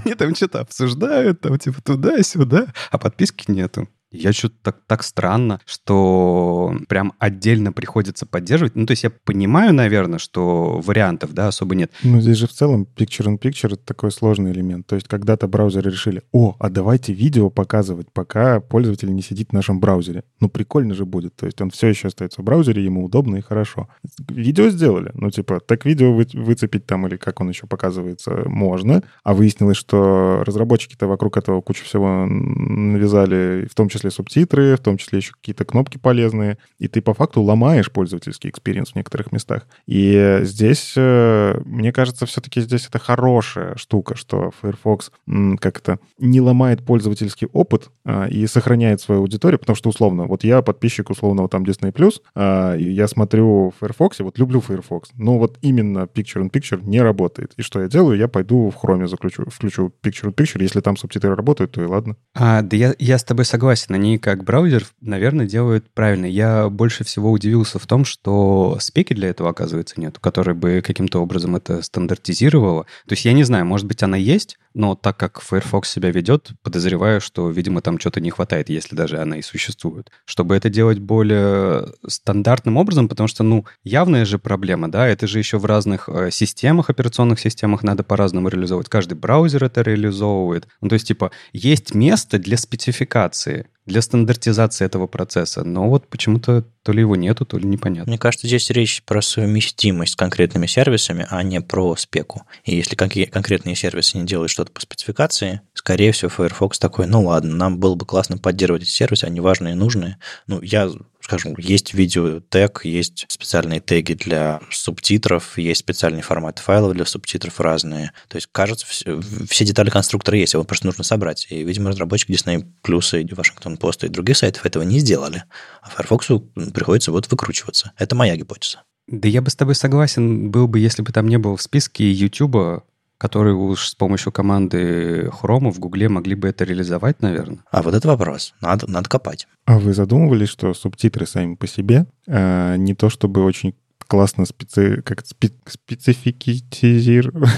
Они там что-то обсуждают, там типа туда-сюда, а подписки нету. Я что-то так, так странно, что прям отдельно приходится поддерживать. Ну, то есть я понимаю, наверное, что вариантов, да, особо нет. Ну, здесь же в целом picture-in-picture — это такой сложный элемент. То есть когда-то браузеры решили, о, а давайте видео показывать, пока пользователь не сидит в нашем браузере. Ну, прикольно же будет. То есть он все еще остается в браузере, ему удобно и хорошо. Видео сделали. Ну, типа, так видео вы, выцепить там или как он еще показывается, можно. А выяснилось, что разработчики-то вокруг этого кучу всего навязали, в том числе числе субтитры, в том числе еще какие-то кнопки полезные, и ты по факту ломаешь пользовательский experience в некоторых местах. И здесь, э, мне кажется, все-таки здесь это хорошая штука, что Firefox как-то не ломает пользовательский опыт а, и сохраняет свою аудиторию, потому что, условно, вот я подписчик условного там Disney+, а, я смотрю в Firefox, вот люблю Firefox, но вот именно Picture-in-Picture не работает. И что я делаю? Я пойду в Chrome заключу, включу Picture-in-Picture, если там субтитры работают, то и ладно. А, да я, я с тобой согласен, они как браузер, наверное, делают правильно. Я больше всего удивился в том, что спеки для этого, оказывается, нет, который бы каким-то образом это стандартизировало. То есть я не знаю, может быть, она есть, но так как Firefox себя ведет, подозреваю, что, видимо, там что-то не хватает, если даже она и существует. Чтобы это делать более стандартным образом, потому что, ну, явная же проблема, да, это же еще в разных э, системах, операционных системах надо по-разному реализовывать. Каждый браузер это реализовывает. Ну, то есть, типа, есть место для спецификации для стандартизации этого процесса. Но вот почему-то то ли его нету, то ли непонятно. Мне кажется, здесь речь про совместимость с конкретными сервисами, а не про спеку. И если конкретные сервисы не делают что-то по спецификации, скорее всего, Firefox такой, ну ладно, нам было бы классно поддерживать эти сервисы, они важные и нужные. Ну, я скажем, есть видеотег, есть специальные теги для субтитров, есть специальный формат файлов для субтитров разные. То есть, кажется, все, все детали конструктора есть, его просто нужно собрать. И, видимо, разработчики Disney Plus и Washington Post и других сайтов этого не сделали. А Firefox приходится вот выкручиваться. Это моя гипотеза. Да я бы с тобой согласен был бы, если бы там не было в списке YouTube, которые уж с помощью команды Chrome в Гугле могли бы это реализовать, наверное. А вот это вопрос. Надо, надо копать. А вы задумывались, что субтитры сами по себе э, не то чтобы очень классно специ... как спе... спецификизировать.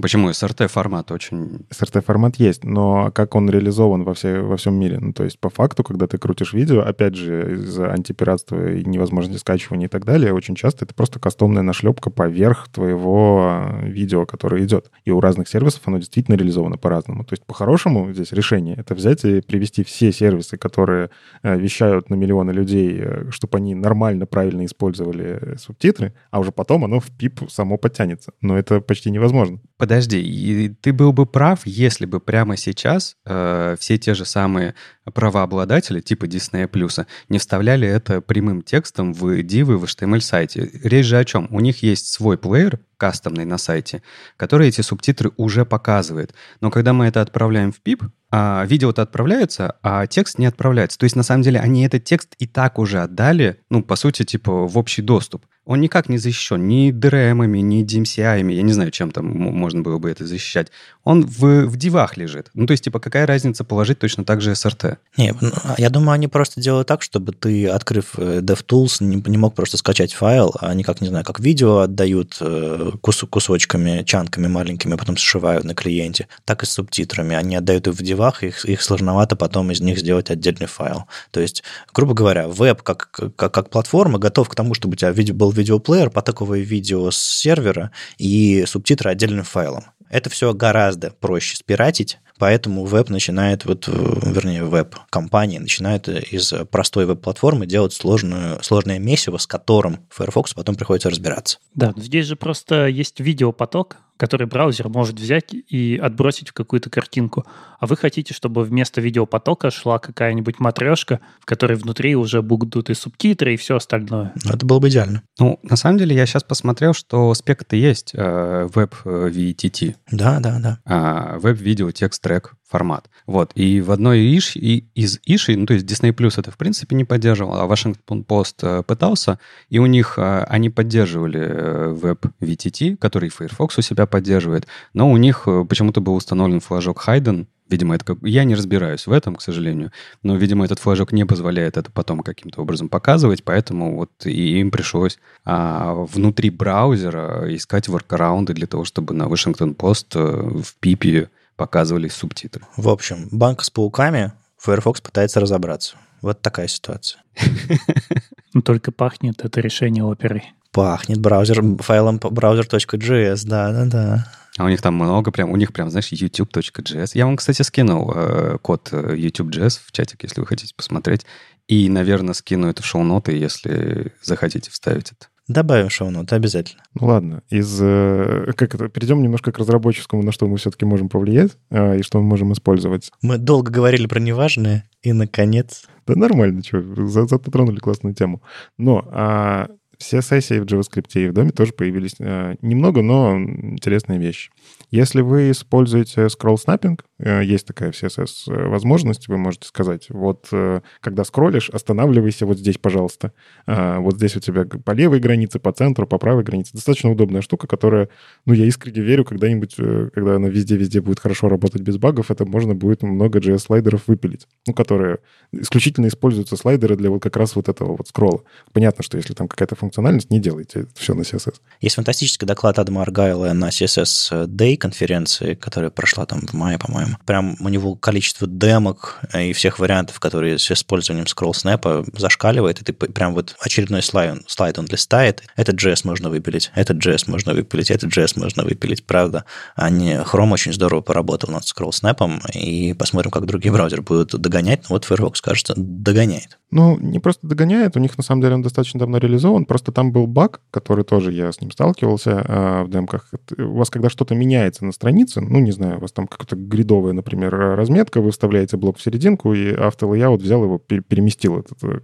Почему? SRT-формат очень... SRT-формат есть, но как он реализован во, все, во всем мире? Ну, то есть, по факту, когда ты крутишь видео, опять же, из-за антипиратства и невозможности скачивания и так далее, очень часто это просто кастомная нашлепка поверх твоего видео, которое идет. И у разных сервисов оно действительно реализовано по-разному. То есть, по-хорошему здесь решение — это взять и привести все сервисы, которые э, вещают на миллионы людей, э, чтобы они нормально, правильно использовали субтитры, параметры, а уже потом оно в PIP само подтянется. Но это почти невозможно. Подожди, и ты был бы прав, если бы прямо сейчас э, все те же самые правообладатели, типа Disney Plus, не вставляли это прямым текстом в дивы в HTML-сайте. Речь же о чем? У них есть свой плеер, кастомный на сайте, который эти субтитры уже показывает. Но когда мы это отправляем в PIP, а, видео-то отправляется, а текст не отправляется. То есть, на самом деле, они этот текст и так уже отдали, ну, по сути, типа, в общий доступ он никак не защищен ни DRM, ни DMCI, я не знаю, чем там можно было бы это защищать. Он в, в дивах лежит. Ну, то есть, типа, какая разница положить точно так же SRT? Не, ну, а я думаю, они просто делают так, чтобы ты, открыв э, DevTools, не, не мог просто скачать файл, а они, как, не знаю, как видео отдают э, кус, кусочками, чанками маленькими, потом сшивают на клиенте, так и с субтитрами. Они отдают их в дивах, их, их сложновато потом из них сделать отдельный файл. То есть, грубо говоря, веб как, как, как платформа готов к тому, чтобы у тебя видео был видеоплеер, потоковое видео с сервера и субтитры отдельным файлом. Это все гораздо проще спиратить, поэтому веб начинает, вот, вернее, веб-компания начинает из простой веб-платформы делать сложную, сложное месиво, с которым Firefox потом приходится разбираться. Да, здесь же просто есть видеопоток, который браузер может взять и отбросить в какую-то картинку. А вы хотите, чтобы вместо видеопотока шла какая-нибудь матрешка, в которой внутри уже будут и субтитры, и все остальное. Ну, это было бы идеально. Ну, на самом деле, я сейчас посмотрел, что спек-то есть, э, веб э, VTT. Да, да, да. А, веб-видео текст трек формат. Вот. И в одной иш, и, из ишей, ну, то есть Disney Plus это, в принципе, не поддерживал, а Washington Post э, пытался, и у них э, они поддерживали веб VTT, который Firefox у себя поддерживает, но у них э, почему-то был установлен флажок Hayden, Видимо, это как... Я не разбираюсь в этом, к сожалению, но, видимо, этот флажок не позволяет это потом каким-то образом показывать, поэтому вот и им пришлось а, внутри браузера искать воркараунды для того, чтобы на Washington Post в пипе показывались субтитры. В общем, банк с пауками, Firefox пытается разобраться. Вот такая ситуация. Но только пахнет это решение оперы. Пахнет браузер, файлом browser.js, да-да-да. А у них там много прям, у них прям, знаешь, youtube.js. Я вам, кстати, скинул э, код э, youtube.js в чатик, если вы хотите посмотреть. И, наверное, скину это в шоу-ноты, если захотите вставить это. Добавим шоу-ноты обязательно. Ну ладно, из э, как это перейдем немножко к разработческому, на что мы все-таки можем повлиять э, и что мы можем использовать. Мы долго говорили про неважное, и наконец. Да нормально, что, затронули классную тему. Но а, все сессии в JavaScript и в доме тоже появились э, немного, но интересные вещи. Если вы используете scroll snapping, есть такая в CSS возможность, вы можете сказать, вот э, когда скроллишь, останавливайся вот здесь, пожалуйста. Э, вот здесь у тебя по левой границе, по центру, по правой границе. Достаточно удобная штука, которая, ну, я искренне верю, когда-нибудь, э, когда она везде-везде будет хорошо работать без багов, это можно будет много JS-слайдеров выпилить, ну, которые исключительно используются слайдеры для вот как раз вот этого вот скролла. Понятно, что если там какая-то функциональность, не делайте это все на CSS. Есть фантастический доклад Адама Аргайла на CSS Day конференции, которая прошла там в мае, по-моему. Прям у него количество демок и всех вариантов, которые с использованием scroll snap зашкаливает, и ты прям вот очередной слайд, слайд он листает, этот JS можно выпилить, этот JS можно выпилить, этот JS можно выпилить, правда. Они, Chrome очень здорово поработал над scroll snap, и посмотрим, как другие браузеры будут догонять. Но вот Firefox, кажется, догоняет. Ну, не просто догоняет, у них на самом деле он достаточно давно реализован, просто там был баг, который тоже я с ним сталкивался э, в демках. У вас когда что-то меняется на странице, ну, не знаю, у вас там какая-то гридовая, например, разметка, вы вставляете блок в серединку, и автолейаут взял его, переместил этот э,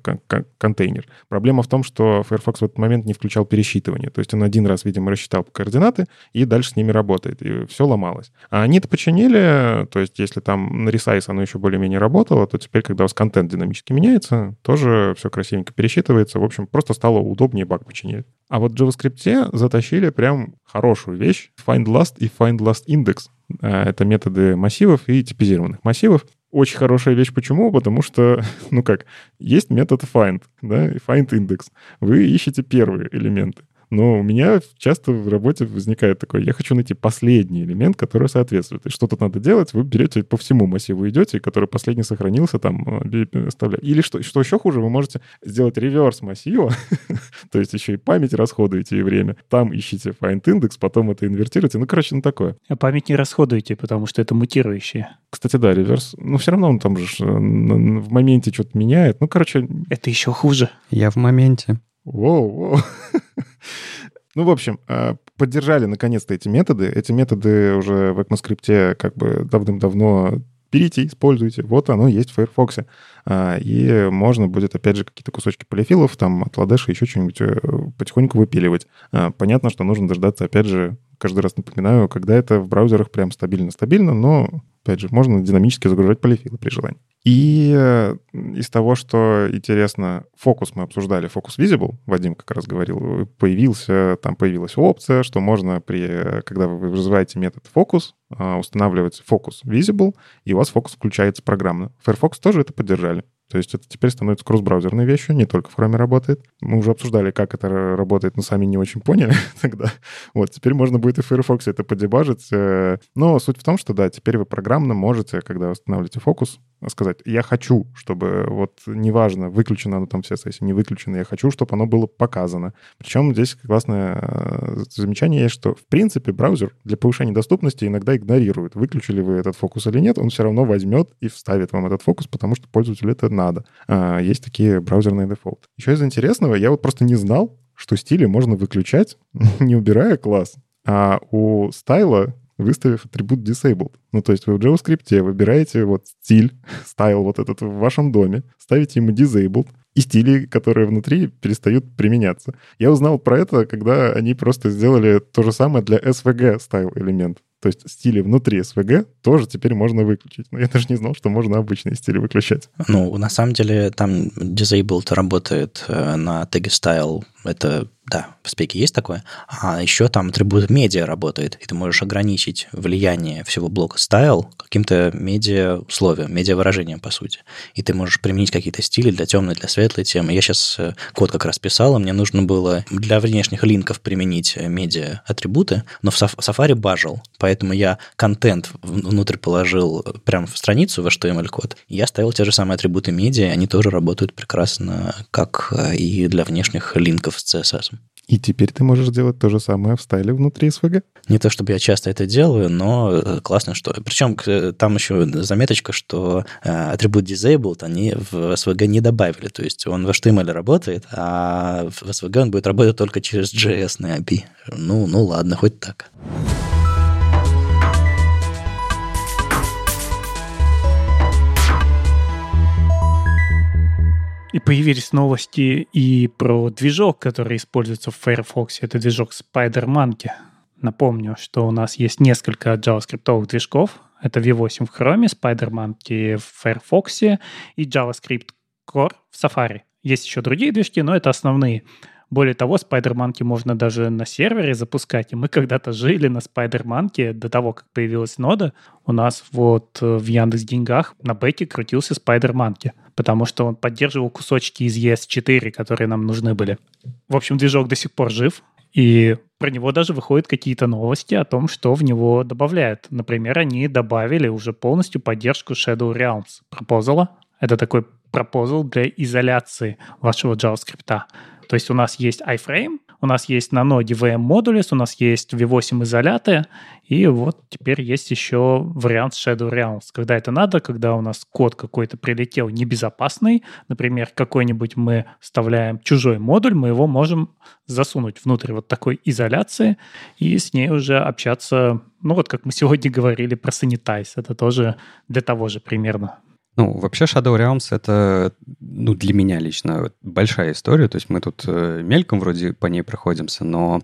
контейнер. Проблема в том, что Firefox в этот момент не включал пересчитывание, то есть он один раз, видимо, рассчитал координаты и дальше с ними работает, и все ломалось. А они это починили, то есть если там на Resize оно еще более-менее работало, то теперь, когда у вас контент динамически меняется, тоже все красивенько пересчитывается. В общем, просто стало удобнее баг починить. А вот в JavaScript затащили прям хорошую вещь. Find last и find last index. Э, это методы массивов и типизированных массивов. Очень хорошая вещь. Почему? Потому что, ну как, есть метод find, да, find index. Вы ищете первые элементы. Но у меня часто в работе возникает такое, я хочу найти последний элемент, который соответствует. И что тут надо делать? Вы берете по всему массиву идете, который последний сохранился, там, э, оставляете. Или что, что еще хуже, вы можете сделать реверс массива, то есть еще и память расходуете и время. Там ищите find index, потом это инвертируете. Ну, короче, ну такое. А память не расходуете, потому что это мутирующее. Кстати, да, реверс. Ну, все равно он там же э, в моменте что-то меняет. Ну, короче... Это еще хуже. Я в моменте. Воу, воу. Ну, в общем, э, поддержали наконец-то эти методы. Эти методы уже в ECMAScript как бы давным-давно берите, используйте. Вот оно есть в Firefox. А, и можно будет, опять же, какие-то кусочки полифилов, там, от ладеша еще что-нибудь э, потихоньку выпиливать. Понятно, что нужно дождаться, опять же, каждый раз напоминаю, когда это в браузерах прям стабильно-стабильно, но, опять же, можно динамически загружать полифилы при желании. И э, из того, что интересно, фокус мы обсуждали, фокус Visible, Вадим как раз говорил, появился, там появилась опция, что можно, при, когда вы вызываете метод фокус, а, устанавливать фокус Visible, и у вас фокус включается программно. Firefox тоже это поддержали. То есть это теперь становится кросс-браузерной вещью, не только в Chrome работает. Мы уже обсуждали, как это работает, но сами не очень поняли тогда. Вот, теперь можно будет и в Firefox это подебажить. Э, но суть в том, что да, теперь вы программно можете, когда устанавливаете фокус, сказать, я хочу, чтобы вот неважно, выключено оно там все сессии, не выключено, я хочу, чтобы оно было показано. Причем здесь классное э, замечание есть, что в принципе браузер для повышения доступности иногда игнорирует, выключили вы этот фокус или нет, он все равно возьмет и вставит вам этот фокус, потому что пользователю это надо. А, есть такие браузерные дефолты. Еще из интересного, я вот просто не знал, что стили можно выключать, не убирая класс. А у style а выставив атрибут disabled. Ну, то есть вы в JavaScript выбираете вот стиль, style вот этот в вашем доме, ставите ему disabled, и стили, которые внутри, перестают применяться. Я узнал про это, когда они просто сделали то же самое для SVG style элемент. То есть стили внутри SVG тоже теперь можно выключить. Но я даже не знал, что можно обычные стили выключать. Ну, на самом деле там disabled работает э, на теге style. Это да, в спеке есть такое. А еще там атрибут медиа работает, и ты можешь ограничить влияние всего блока style каким-то медиа условием, медиа выражением, по сути. И ты можешь применить какие-то стили для темной, для светлой темы. Я сейчас э, код как раз писал, и мне нужно было для внешних линков применить э, медиа атрибуты, но в Safari бажил, поэтому я контент внутрь положил э, прямо в страницу в HTML-код, и я ставил те же самые атрибуты медиа, они тоже работают прекрасно, как и для внешних линков с CSS. И теперь ты можешь сделать то же самое в стайле внутри SVG. Не то чтобы я часто это делаю, но э, классно, что... Причем там еще заметочка, что э, атрибут disabled они в SVG не добавили. То есть он в HTML работает, а в SVG он будет работать только через JS на API. Ну, ну ладно, хоть так. И появились новости и про движок, который используется в Firefox. Это движок SpiderMonkey. Напомню, что у нас есть несколько JavaScript движков. Это V8 в Chrome, SpiderMonkey в Firefox и JavaScript Core в Safari. Есть еще другие движки, но это основные. Более того, Spider-Monkey можно даже на сервере запускать. И мы когда-то жили на Spider-Monkey до того, как появилась нода. У нас вот э, в Яндекс Деньгах на бете крутился Spider-Monkey, потому что он поддерживал кусочки из ES4, которые нам нужны были. В общем, движок до сих пор жив. И про него даже выходят какие-то новости о том, что в него добавляют. Например, они добавили уже полностью поддержку Shadow Realms Proposal. Это такой пропозал для изоляции вашего JavaScript. То есть у нас есть iFrame, у нас есть на ноде VM Modules, у нас есть V8 изоляты, и вот теперь есть еще вариант Shadow Realms. Когда это надо, когда у нас код какой-то прилетел небезопасный, например, какой-нибудь мы вставляем чужой модуль, мы его можем засунуть внутрь вот такой изоляции и с ней уже общаться, ну вот как мы сегодня говорили про Sanitize, это тоже для того же примерно. Ну, вообще Shadow Realms — это, ну, для меня лично большая история. То есть мы тут э, мельком вроде по ней проходимся, но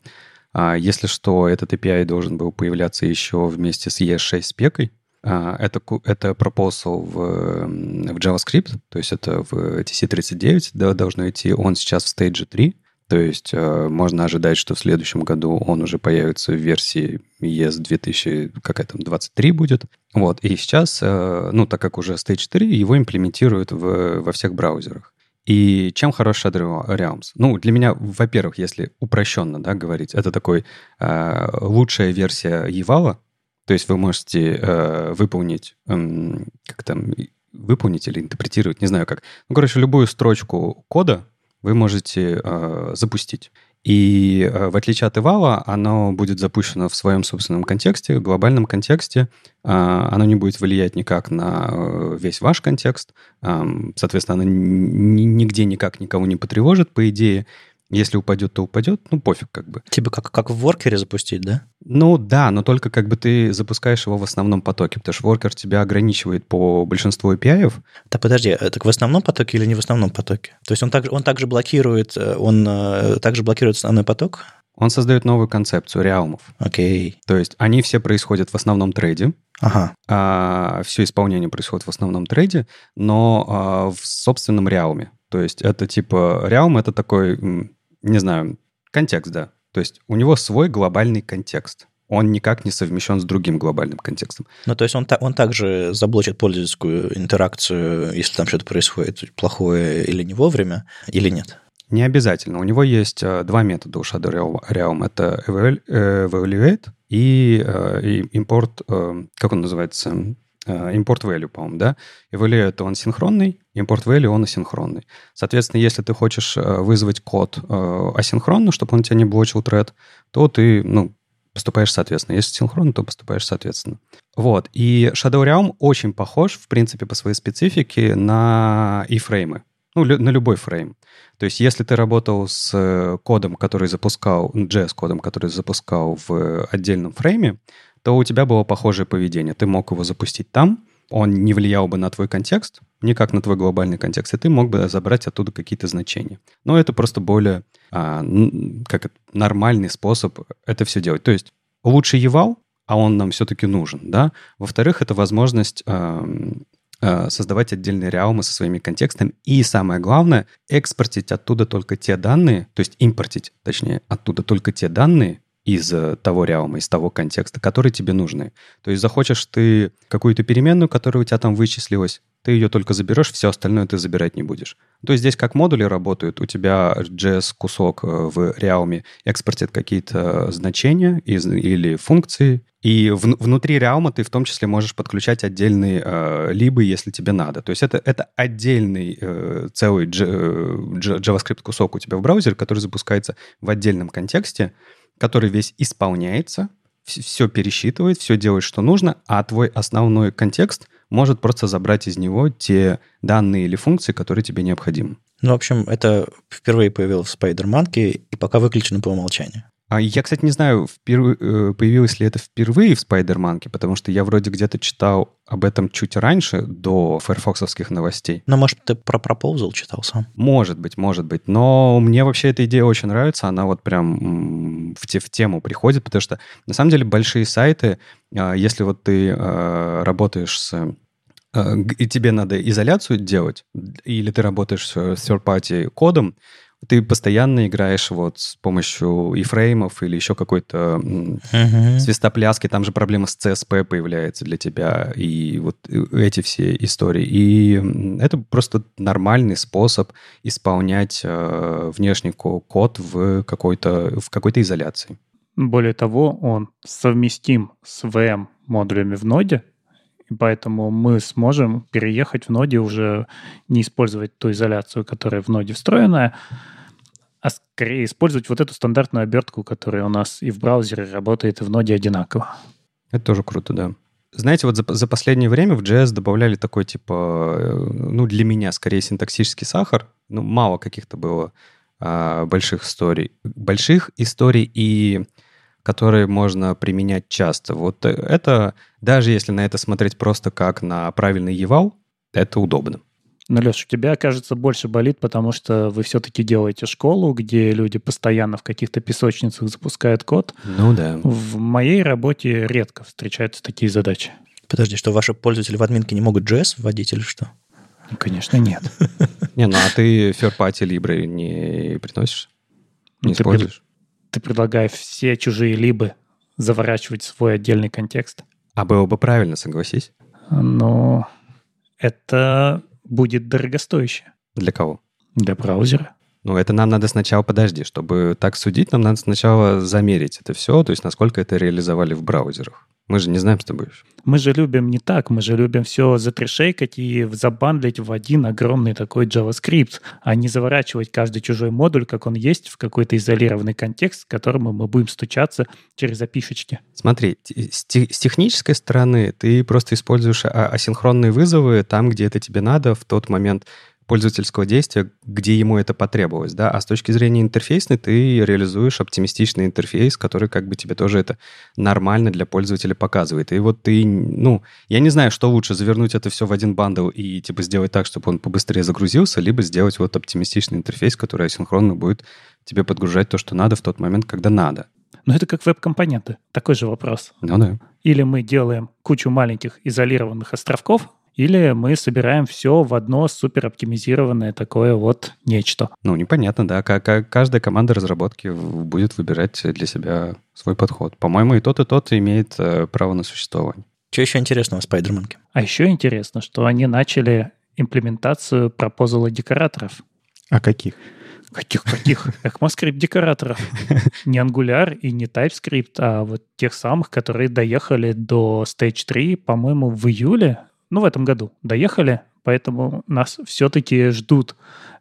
а, если что, этот API должен был появляться еще вместе с ES6 спекой. А, это, это proposal в, в JavaScript, то есть это в TC39 да, должно идти. Он сейчас в Stage 3. То есть э, можно ожидать, что в следующем году он уже появится в версии ES 2000, какая там, 23 будет. Вот, и сейчас, э, ну, так как уже Stage 3, его имплементируют в, во всех браузерах. И чем хорош Shadow Realms? Ну, для меня, во-первых, если упрощенно да, говорить, это такой э, лучшая версия Евала, то есть вы можете э, выполнить, э, как там, выполнить или интерпретировать, не знаю как. Ну, короче, любую строчку кода вы можете э, запустить. И э, в отличие от Eval, оно будет запущено в своем собственном контексте, глобальном контексте. Э, оно не будет влиять никак на э, весь ваш контекст. Э, соответственно, оно нигде никак никого не потревожит, по идее. Если упадет, то упадет, ну пофиг как бы. Типа как, как в воркере запустить, да? Ну да, но только как бы ты запускаешь его в основном потоке, потому что воркер тебя ограничивает по большинству API. Да подожди, это в основном потоке или не в основном потоке? То есть он, так, он также блокирует, э, он э, также блокирует основной поток? Он создает новую концепцию реалмов. Окей. Okay. То есть они все происходят в основном трейде. Ага. А, все исполнение происходит в основном трейде, но а, в собственном реалме. То есть это типа реалм это такой не знаю, контекст, да. То есть у него свой глобальный контекст. Он никак не совмещен с другим глобальным контекстом. Ну, то есть он, он также заблочит пользовательскую интеракцию, если там что-то происходит плохое или не вовремя, или нет? Не обязательно. У него есть э, два метода у Shadow Realm. Это э, evaluate и, э, и import, как он называется, Э, import value, по-моему, да? И value это он синхронный, import value он асинхронный. Соответственно, если ты хочешь э, вызвать код э, асинхронно, чтобы он тебя не блочил тред, то ты, ну, поступаешь соответственно. Если синхронно, то поступаешь соответственно. Вот. И Shadow Realm очень похож, в принципе, по своей специфике на e-фреймы. Ну, на любой фрейм. То есть, если ты работал с кодом, который запускал, JS-кодом, который запускал в отдельном фрейме, то у тебя было похожее поведение. Ты мог его запустить там, он не влиял бы на твой контекст, никак на твой глобальный контекст, и ты мог бы забрать оттуда какие-то значения. Но это просто более а, как нормальный способ это все делать. То есть лучше евал, а он нам все-таки нужен, да. Во-вторых, это возможность а, а, создавать отдельные реалмы со своими контекстами. И самое главное, экспортить оттуда только те данные, то есть импортить, точнее, оттуда только те данные, из э, того реаума, из того контекста, которые тебе нужны. То есть захочешь ты какую-то переменную, которая у тебя там вычислилась, ты ее только заберешь, все остальное ты забирать не будешь. То есть здесь как модули работают, у тебя JS-кусок э, в Realm экспортит какие-то значения из, или функции, и в, внутри Realm ты в том числе можешь подключать отдельные э, либо, если тебе надо. То есть это, это отдельный э, целый э, JavaScript-кусок у тебя в браузере, который запускается в отдельном контексте, который весь исполняется, все пересчитывает, все делает, что нужно, а твой основной контекст может просто забрать из него те данные или функции, которые тебе необходимы. Ну, в общем, это впервые появилось в SpiderMonkey и пока выключено по умолчанию. А я, кстати, не знаю, впервые, э, появилось ли это впервые в Spider-Monkey, потому что я вроде где-то читал об этом чуть раньше, до файрфоксовских новостей. Но, может, ты про Proposal читал сам? Может быть, может быть. Но мне вообще эта идея очень нравится. Она вот прям в, те, в тему приходит, потому что, на самом деле, большие сайты, а, если вот ты а, работаешь с и тебе надо изоляцию делать, или ты работаешь с third-party кодом, ты постоянно играешь вот с помощью ифреймов или еще какой-то uh-huh. свистопляски, там же проблема с CSP появляется для тебя, и вот эти все истории. И это просто нормальный способ исполнять э, внешний код в какой-то, в какой-то изоляции. Более того, он совместим с VM-модулями в ноде, и поэтому мы сможем переехать в ноде уже не использовать ту изоляцию, которая в ноде встроенная, а скорее использовать вот эту стандартную обертку, которая у нас и в браузере работает, и в ноде одинаково. Это тоже круто, да. Знаете, вот за, за последнее время в JS добавляли такой, типа, э, ну, для меня, скорее, синтаксический сахар. Ну, мало каких-то было а, больших историй. Больших историй и которые можно применять часто. Вот э, это, даже если на это смотреть просто как на правильный евал, это удобно. Но, Леш, у тебя, кажется, больше болит, потому что вы все-таки делаете школу, где люди постоянно в каких-то песочницах запускают код. Ну да. В моей работе редко встречаются такие задачи. Подожди, что ваши пользователи в админке не могут JS вводить или что? Ну, конечно, нет. Не, ну а ты third-party либры не приносишь? Не используешь? ты предлагаешь все чужие либы заворачивать в свой отдельный контекст. А было бы правильно, согласись. Но это будет дорогостояще. Для кого? Для браузера. Ну, это нам надо сначала, подожди, чтобы так судить, нам надо сначала замерить это все, то есть насколько это реализовали в браузерах. Мы же не знаем с тобой. Мы же любим не так, мы же любим все затрешейкать и забандлить в один огромный такой JavaScript, а не заворачивать каждый чужой модуль, как он есть, в какой-то изолированный контекст, к которому мы будем стучаться через опишечки. Смотри, с, с технической стороны ты просто используешь а, асинхронные вызовы там, где это тебе надо, в тот момент, пользовательского действия, где ему это потребовалось, да, а с точки зрения интерфейсной ты реализуешь оптимистичный интерфейс, который как бы тебе тоже это нормально для пользователя показывает. И вот ты, ну, я не знаю, что лучше, завернуть это все в один бандл и типа сделать так, чтобы он побыстрее загрузился, либо сделать вот оптимистичный интерфейс, который асинхронно будет тебе подгружать то, что надо в тот момент, когда надо. Но это как веб-компоненты. Такой же вопрос. Ну да. Или мы делаем кучу маленьких изолированных островков, или мы собираем все в одно супер оптимизированное такое вот нечто. Ну, непонятно, да. Каждая команда разработки будет выбирать для себя свой подход. По-моему, и тот, и тот имеет э, право на существование. Что еще интересного в Спайдерманке? А еще интересно, что они начали имплементацию пропозала декораторов. А каких? Каких-каких? ECMAScript декораторов. Не Angular и не TypeScript, а вот тех самых, которые доехали до Stage 3, по-моему, в июле ну, в этом году доехали, поэтому нас все-таки ждут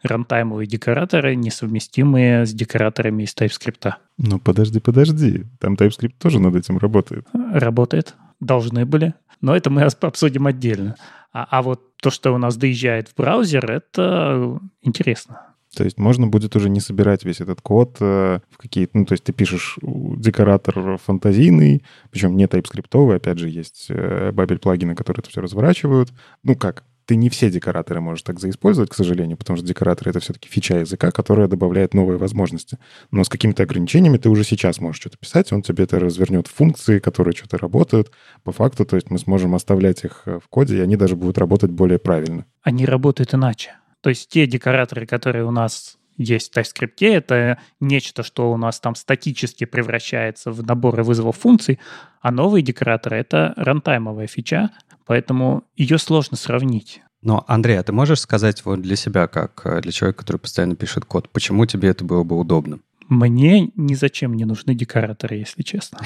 рантаймовые декораторы, несовместимые с декораторами из TypeScript. Ну, подожди, подожди. Там TypeScript тоже над этим работает. Работает. Должны были. Но это мы обсудим отдельно. А, а вот то, что у нас доезжает в браузер, это интересно. То есть можно будет уже не собирать весь этот код э, в какие-то... Ну, то есть ты пишешь декоратор фантазийный, причем не TypeScript, опять же, есть э, бабель плагины, которые это все разворачивают. Ну как, ты не все декораторы можешь так заиспользовать, к сожалению, потому что декораторы — это все-таки фича языка, которая добавляет новые возможности. Но с какими-то ограничениями ты уже сейчас можешь что-то писать, он тебе это развернет в функции, которые что-то работают. По факту, то есть мы сможем оставлять их э, в коде, и они даже будут работать более правильно. Они работают иначе. То есть те декораторы, которые у нас есть в TypeScript. Это нечто, что у нас там статически превращается в наборы вызовов функций, а новые декораторы — это рантаймовая фича, поэтому ее сложно сравнить. Но, Андрей, а ты можешь сказать вот для себя, как э, для человека, который постоянно пишет код, почему тебе это было бы удобно? Мне ни зачем не нужны декораторы, если честно.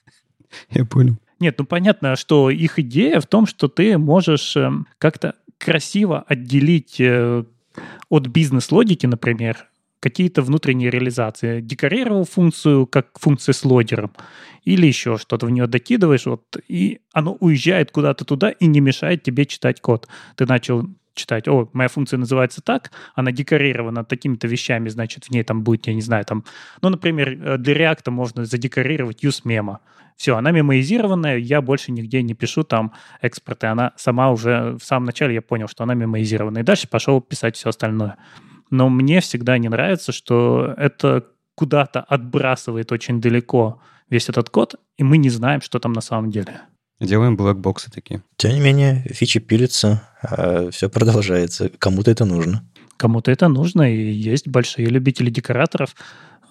Я понял. Нет, ну понятно, что их идея в том, что ты можешь эм, как-то красиво отделить э, от бизнес-логики, например, какие-то внутренние реализации. Декорировал функцию как функция с лодером или еще что-то в нее докидываешь, вот, и оно уезжает куда-то туда и не мешает тебе читать код. Ты начал читать, о, моя функция называется так, она декорирована такими-то вещами, значит, в ней там будет, я не знаю, там, ну, например, э, для React можно задекорировать use мема. Все, она мемоизированная, я больше нигде не пишу там экспорты, она сама уже в самом начале я понял, что она мемоизированная, и дальше пошел писать все остальное. Но мне всегда не нравится, что это куда-то отбрасывает очень далеко весь этот код, и мы не знаем, что там на самом деле. Делаем блэкбоксы такие. Тем не менее, фичи пилятся, а все продолжается. Кому-то это нужно. Кому-то это нужно, и есть большие любители декораторов.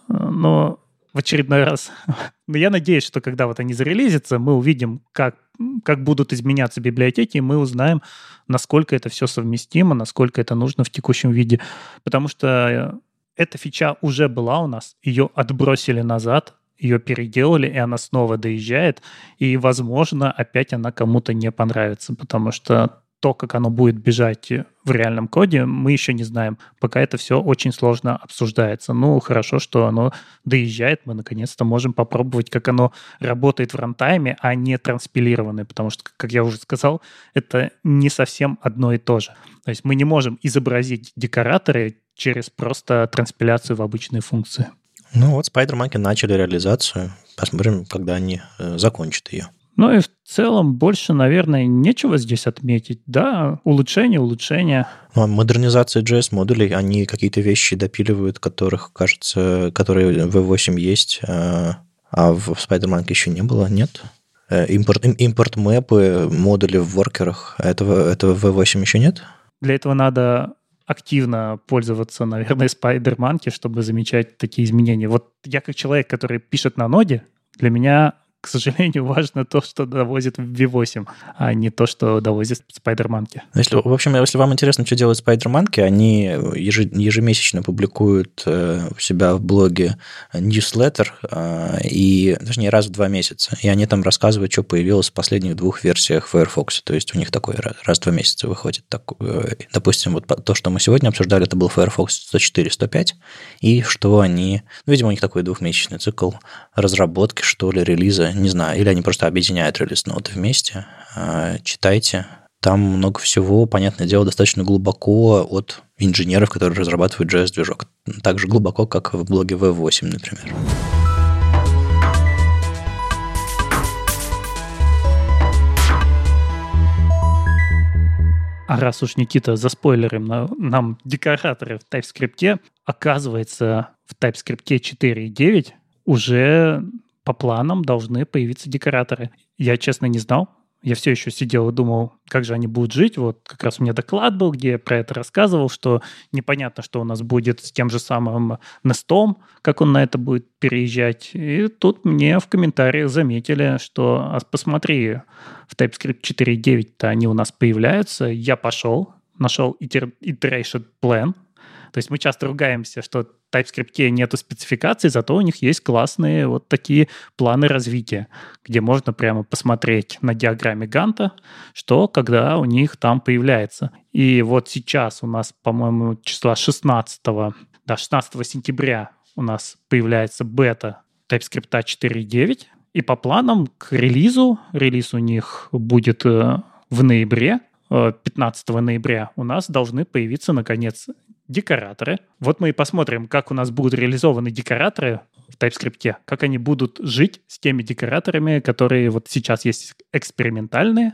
Но в очередной раз. Но я надеюсь, что когда вот они зарелизятся, мы увидим, как, как будут изменяться библиотеки, и мы узнаем, насколько это все совместимо, насколько это нужно в текущем виде. Потому что эта фича уже была у нас, ее отбросили назад, ее переделали, и она снова доезжает, и, возможно, опять она кому-то не понравится, потому что то, как оно будет бежать в реальном коде, мы еще не знаем. Пока это все очень сложно обсуждается. Ну, хорошо, что оно доезжает. Мы наконец-то можем попробовать, как оно работает в рантайме, а не транспилированное, потому что, как я уже сказал, это не совсем одно и то же. То есть мы не можем изобразить декораторы через просто транспиляцию в обычные функции. Ну вот Spider-Monkey начали реализацию. Посмотрим, когда они э, закончат ее. Ну и в целом больше, наверное, нечего здесь отметить. Да, улучшение, улучшение. Ну, а модернизация JS-модулей, они какие-то вещи допиливают, которых, кажется, которые в V8 есть, а, а в Spider-Man еще не было, нет? Э, импорт, импорт мэпы, модули в воркерах, этого, этого в V8 еще нет? Для этого надо активно пользоваться, наверное, Spider-Monkey, чтобы замечать такие изменения. Вот я как человек, который пишет на ноде, для меня к сожалению, важно то, что довозит в V8, а не то, что довозит Spider-Monkey. Если, в общем, если вам интересно, что делает Spider-Monkey, они ежемесячно публикуют э, у себя в блоге newsletter, э, и, точнее, раз в два месяца. И они там рассказывают, что появилось в последних двух версиях Firefox. То есть у них такой раз в два месяца выходит. Так, э, допустим, вот то, что мы сегодня обсуждали, это был Firefox 104-105, и что они... Ну, видимо, у них такой двухмесячный цикл разработки, что ли, релиза не знаю, или они просто объединяют релиз-ноты вместе. А, читайте. Там много всего, понятное дело, достаточно глубоко от инженеров, которые разрабатывают JS-движок. Так же глубоко, как в блоге V8, например. А раз уж Никита за спойлером на, нам декораторы в TypeScript, оказывается, в TypeScript 4.9 уже по планам должны появиться декораторы. Я, честно, не знал. Я все еще сидел и думал, как же они будут жить. Вот как раз у меня доклад был, где я про это рассказывал, что непонятно, что у нас будет с тем же самым Нестом, как он на это будет переезжать. И тут мне в комментариях заметили, что а посмотри, в TypeScript 4.9-то они у нас появляются. Я пошел, нашел iteration plan, то есть мы часто ругаемся, что в TypeScript нету спецификаций, зато у них есть классные вот такие планы развития, где можно прямо посмотреть на диаграмме Ганта, что когда у них там появляется. И вот сейчас у нас, по-моему, числа 16, да, 16 сентября у нас появляется бета TypeScript 4.9, и по планам к релизу, релиз у них будет э, в ноябре, 15 э, ноября у нас должны появиться, наконец, декораторы. Вот мы и посмотрим, как у нас будут реализованы декораторы в TypeScript, как они будут жить с теми декораторами, которые вот сейчас есть экспериментальные,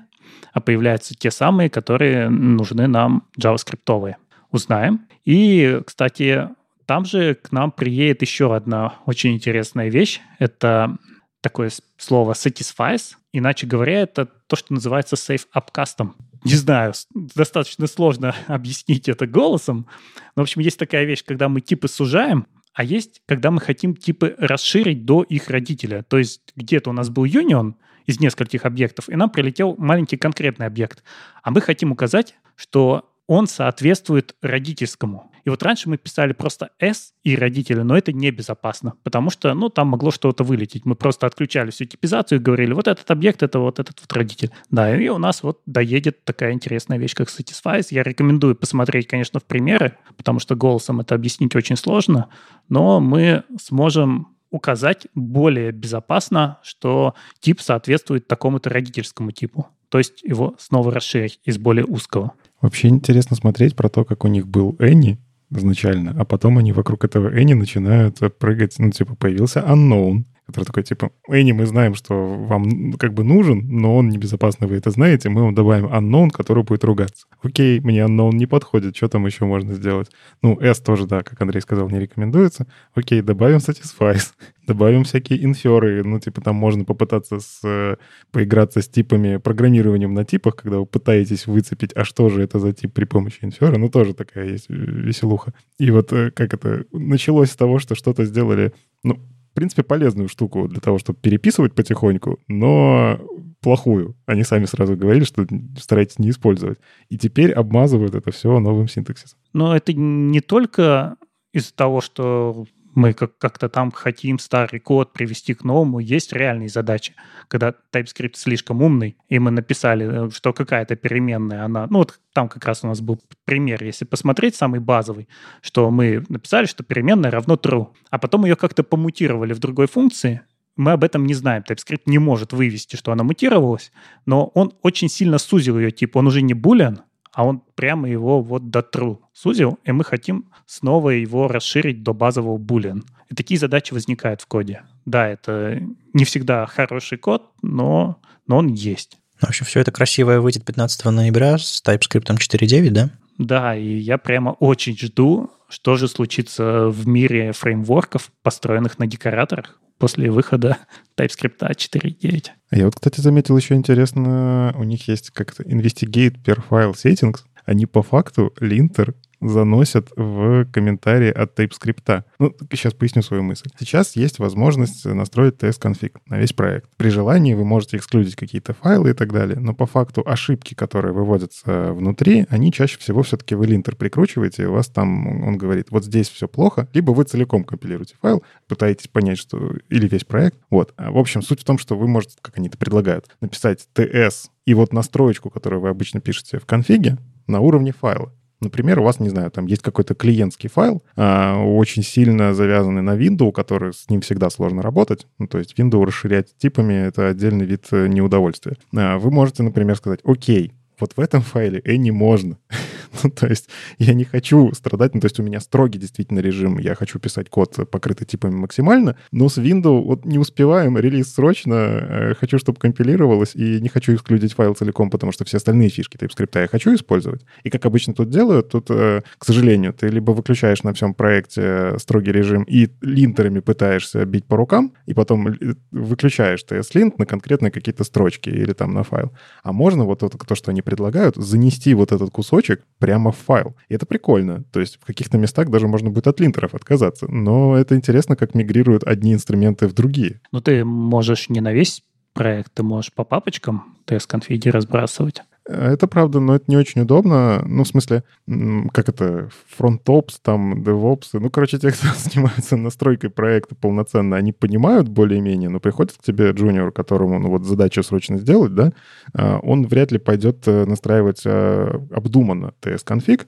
а появляются те самые, которые нужны нам JavaScript. Узнаем. И, кстати, там же к нам приедет еще одна очень интересная вещь. Это такое слово satisfies. Иначе говоря, это то, что называется safe up custom. Не знаю, достаточно сложно объяснить это голосом. Но, в общем, есть такая вещь, когда мы типы сужаем, а есть, когда мы хотим типы расширить до их родителя. То есть где-то у нас был union из нескольких объектов, и нам прилетел маленький конкретный объект. А мы хотим указать, что он соответствует родительскому. И вот раньше мы писали просто S и родители, но это небезопасно, потому что, ну, там могло что-то вылететь. Мы просто отключали всю типизацию и говорили, вот этот объект — это вот этот вот родитель. Да, и у нас вот доедет такая интересная вещь, как Satisfies. Я рекомендую посмотреть, конечно, в примеры, потому что голосом это объяснить очень сложно, но мы сможем указать более безопасно, что тип соответствует такому-то родительскому типу. То есть его снова расширить из более узкого. Вообще интересно смотреть про то, как у них был Энни изначально, а потом они вокруг этого Энни начинают прыгать, ну, типа, появился Unknown, который такой, типа, Энни, мы знаем, что вам как бы нужен, но он небезопасный, вы это знаете, мы вам добавим unknown, который будет ругаться. Окей, мне unknown не подходит, что там еще можно сделать? Ну, S тоже, да, как Андрей сказал, не рекомендуется. Окей, добавим satisfies, добавим всякие инферы, ну, типа, там можно попытаться с, э, поиграться с типами, программированием на типах, когда вы пытаетесь выцепить, а что же это за тип при помощи инфера, ну, тоже такая есть веселуха. И вот э, как это, началось с того, что что-то сделали, ну, принципе, полезную штуку для того, чтобы переписывать потихоньку, но плохую. Они сами сразу говорили, что старайтесь не использовать. И теперь обмазывают это все новым синтаксисом. Но это не только из-за того, что мы как- как-то там хотим старый код привести к новому, есть реальные задачи. Когда TypeScript слишком умный, и мы написали, э, что какая-то переменная, она... Ну вот там как раз у нас был пример, если посмотреть, самый базовый, что мы написали, что переменная равно true, а потом ее как-то помутировали в другой функции, мы об этом не знаем. TypeScript не может вывести, что она мутировалась, но он очень сильно сузил ее тип. Он уже не boolean, а он прямо его вот до true сузил, и мы хотим снова его расширить до базового boolean. И такие задачи возникают в коде. Да, это не всегда хороший код, но, но он есть. В общем, все это красивое выйдет 15 ноября с TypeScript 4.9, да? Да, и я прямо очень жду, что же случится в мире фреймворков, построенных на декораторах после выхода TypeScript 4.9. Я вот, кстати, заметил еще интересно, у них есть как-то investigate per file settings. Они по факту линтер заносят в комментарии от TypeScript. Ну, сейчас поясню свою мысль. Сейчас есть возможность настроить TS-конфиг на весь проект. При желании вы можете эксклюдить какие-то файлы и так далее, но по факту ошибки, которые выводятся внутри, они чаще всего все-таки вы линтер прикручиваете, и у вас там, он говорит, вот здесь все плохо, либо вы целиком компилируете файл, пытаетесь понять, что... или весь проект. Вот. А, в общем, суть в том, что вы можете, как они это предлагают, написать TS и вот настроечку, которую вы обычно пишете в конфиге, на уровне файла. Например, у вас, не знаю, там есть какой-то клиентский файл, э, очень сильно завязанный на Windows, который с ним всегда сложно работать. Ну, то есть Windows расширять типами — это отдельный вид э, неудовольствия. Э, вы можете, например, сказать, окей, вот в этом файле Any можно. ну, то есть я не хочу страдать, ну, то есть у меня строгий действительно режим, я хочу писать код, покрытый типами максимально, но с Windows вот не успеваем, релиз срочно, э, хочу, чтобы компилировалось, и не хочу эксклюдить файл целиком, потому что все остальные фишки TypeScript я хочу использовать. И как обычно тут делают, тут, э, к сожалению, ты либо выключаешь на всем проекте строгий режим и линтерами пытаешься бить по рукам, и потом выключаешь TS-линт на конкретные какие-то строчки или там на файл. А можно вот это, то, что они предлагают, занести вот этот кусочек прямо в файл. И это прикольно. То есть в каких-то местах даже можно будет от линтеров отказаться. Но это интересно, как мигрируют одни инструменты в другие. Ну, ты можешь не на весь проект, ты можешь по папочкам TS-конфиги разбрасывать. Это правда, но это не очень удобно. Ну, в смысле, как это, фронтопс, там, DevOps. Ну, короче, те, кто занимается настройкой проекта полноценно, они понимают более-менее, но приходит к тебе джуниор, которому, ну, вот задачу срочно сделать, да, а, он вряд ли пойдет э, настраивать а, обдуманно TS-конфиг,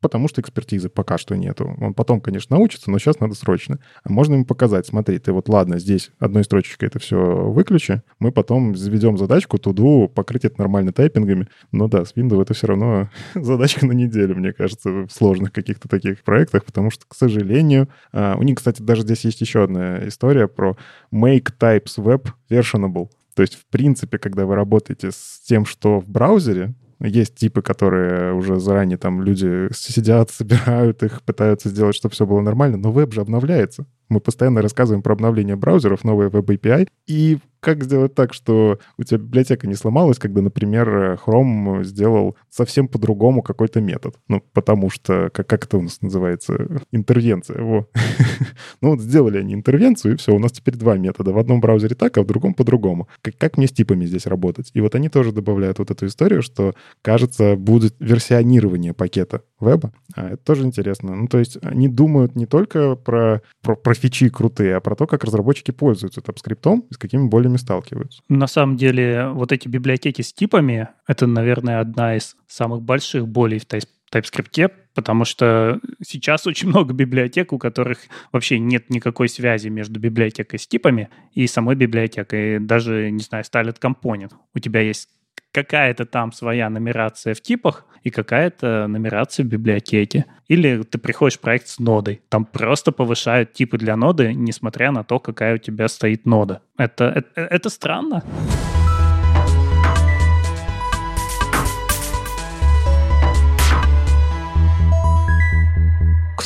потому что экспертизы пока что нету. Он потом, конечно, научится, но сейчас надо срочно. А можно ему показать, смотри, ты вот ладно, здесь одной строчечкой это все выключи, мы потом заведем задачку туду, покрыть это нормально тайпингами. Но да, с Windows это все равно задачка на неделю, мне кажется, в сложных каких-то таких проектах, потому что, к сожалению, а, у них, кстати, даже здесь есть еще одна история про make types web versionable. То есть, в принципе, когда вы работаете с тем, что в браузере, есть типы, которые уже заранее там люди сидят, собирают их, пытаются сделать, чтобы все было нормально, но веб же обновляется. Мы постоянно рассказываем про обновление браузеров, новые веб-API, и как сделать так, что у тебя библиотека не сломалась, когда, например, Chrome сделал совсем по-другому какой-то метод? Ну, потому что, как, как это у нас называется? Интервенция. Во. ну, вот сделали они интервенцию, и все, у нас теперь два метода. В одном браузере так, а в другом по-другому. Как, как мне с типами здесь работать? И вот они тоже добавляют вот эту историю, что, кажется, будет версионирование пакета веба. А это тоже интересно. Ну, то есть они думают не только про, про, про фичи крутые, а про то, как разработчики пользуются TypeScript и с какими болями сталкиваются. На самом деле, вот эти библиотеки с типами — это, наверное, одна из самых больших болей в TypeScript, потому что сейчас очень много библиотек, у которых вообще нет никакой связи между библиотекой с типами и самой библиотекой. Даже, не знаю, Styled Component. У тебя есть какая-то там своя нумерация в типах и какая-то нумерация в библиотеке. Или ты приходишь в проект с нодой. Там просто повышают типы для ноды, несмотря на то, какая у тебя стоит нода. Это, это, это странно.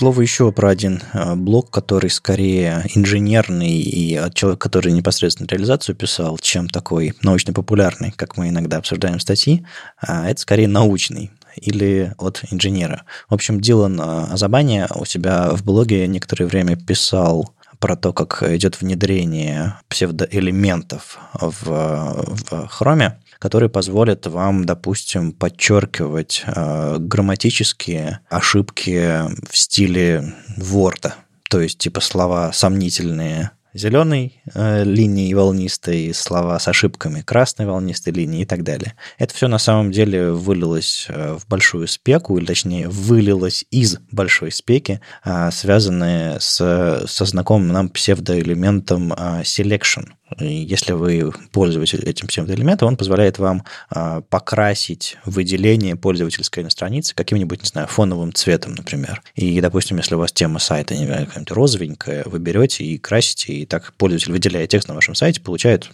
Слову, еще про один э, блок, который скорее инженерный и от человека, который непосредственно реализацию писал, чем такой научно-популярный, как мы иногда обсуждаем статьи, а это скорее научный или от инженера. В общем, Дилан э, Азабани у себя в блоге некоторое время писал про то, как идет внедрение псевдоэлементов в, в Chrome которые позволят вам, допустим, подчеркивать э, грамматические ошибки в стиле Word. То есть, типа, слова сомнительные зеленой э, линии волнистой, слова с ошибками красной волнистой линии и так далее. Это все на самом деле вылилось э, в большую спеку, или точнее вылилось из большой спеки, э, связанные с, со знакомым нам псевдоэлементом э, selection – если вы пользуетесь этим псевдоэлементом, он позволяет вам а, покрасить выделение пользовательской на странице каким-нибудь, не знаю, фоновым цветом, например. И, допустим, если у вас тема сайта не знаю, какая-нибудь розовенькая, вы берете и красите, и так пользователь, выделяя текст на вашем сайте, получает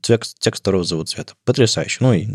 текст, текст розового цвета. Потрясающе. Ну и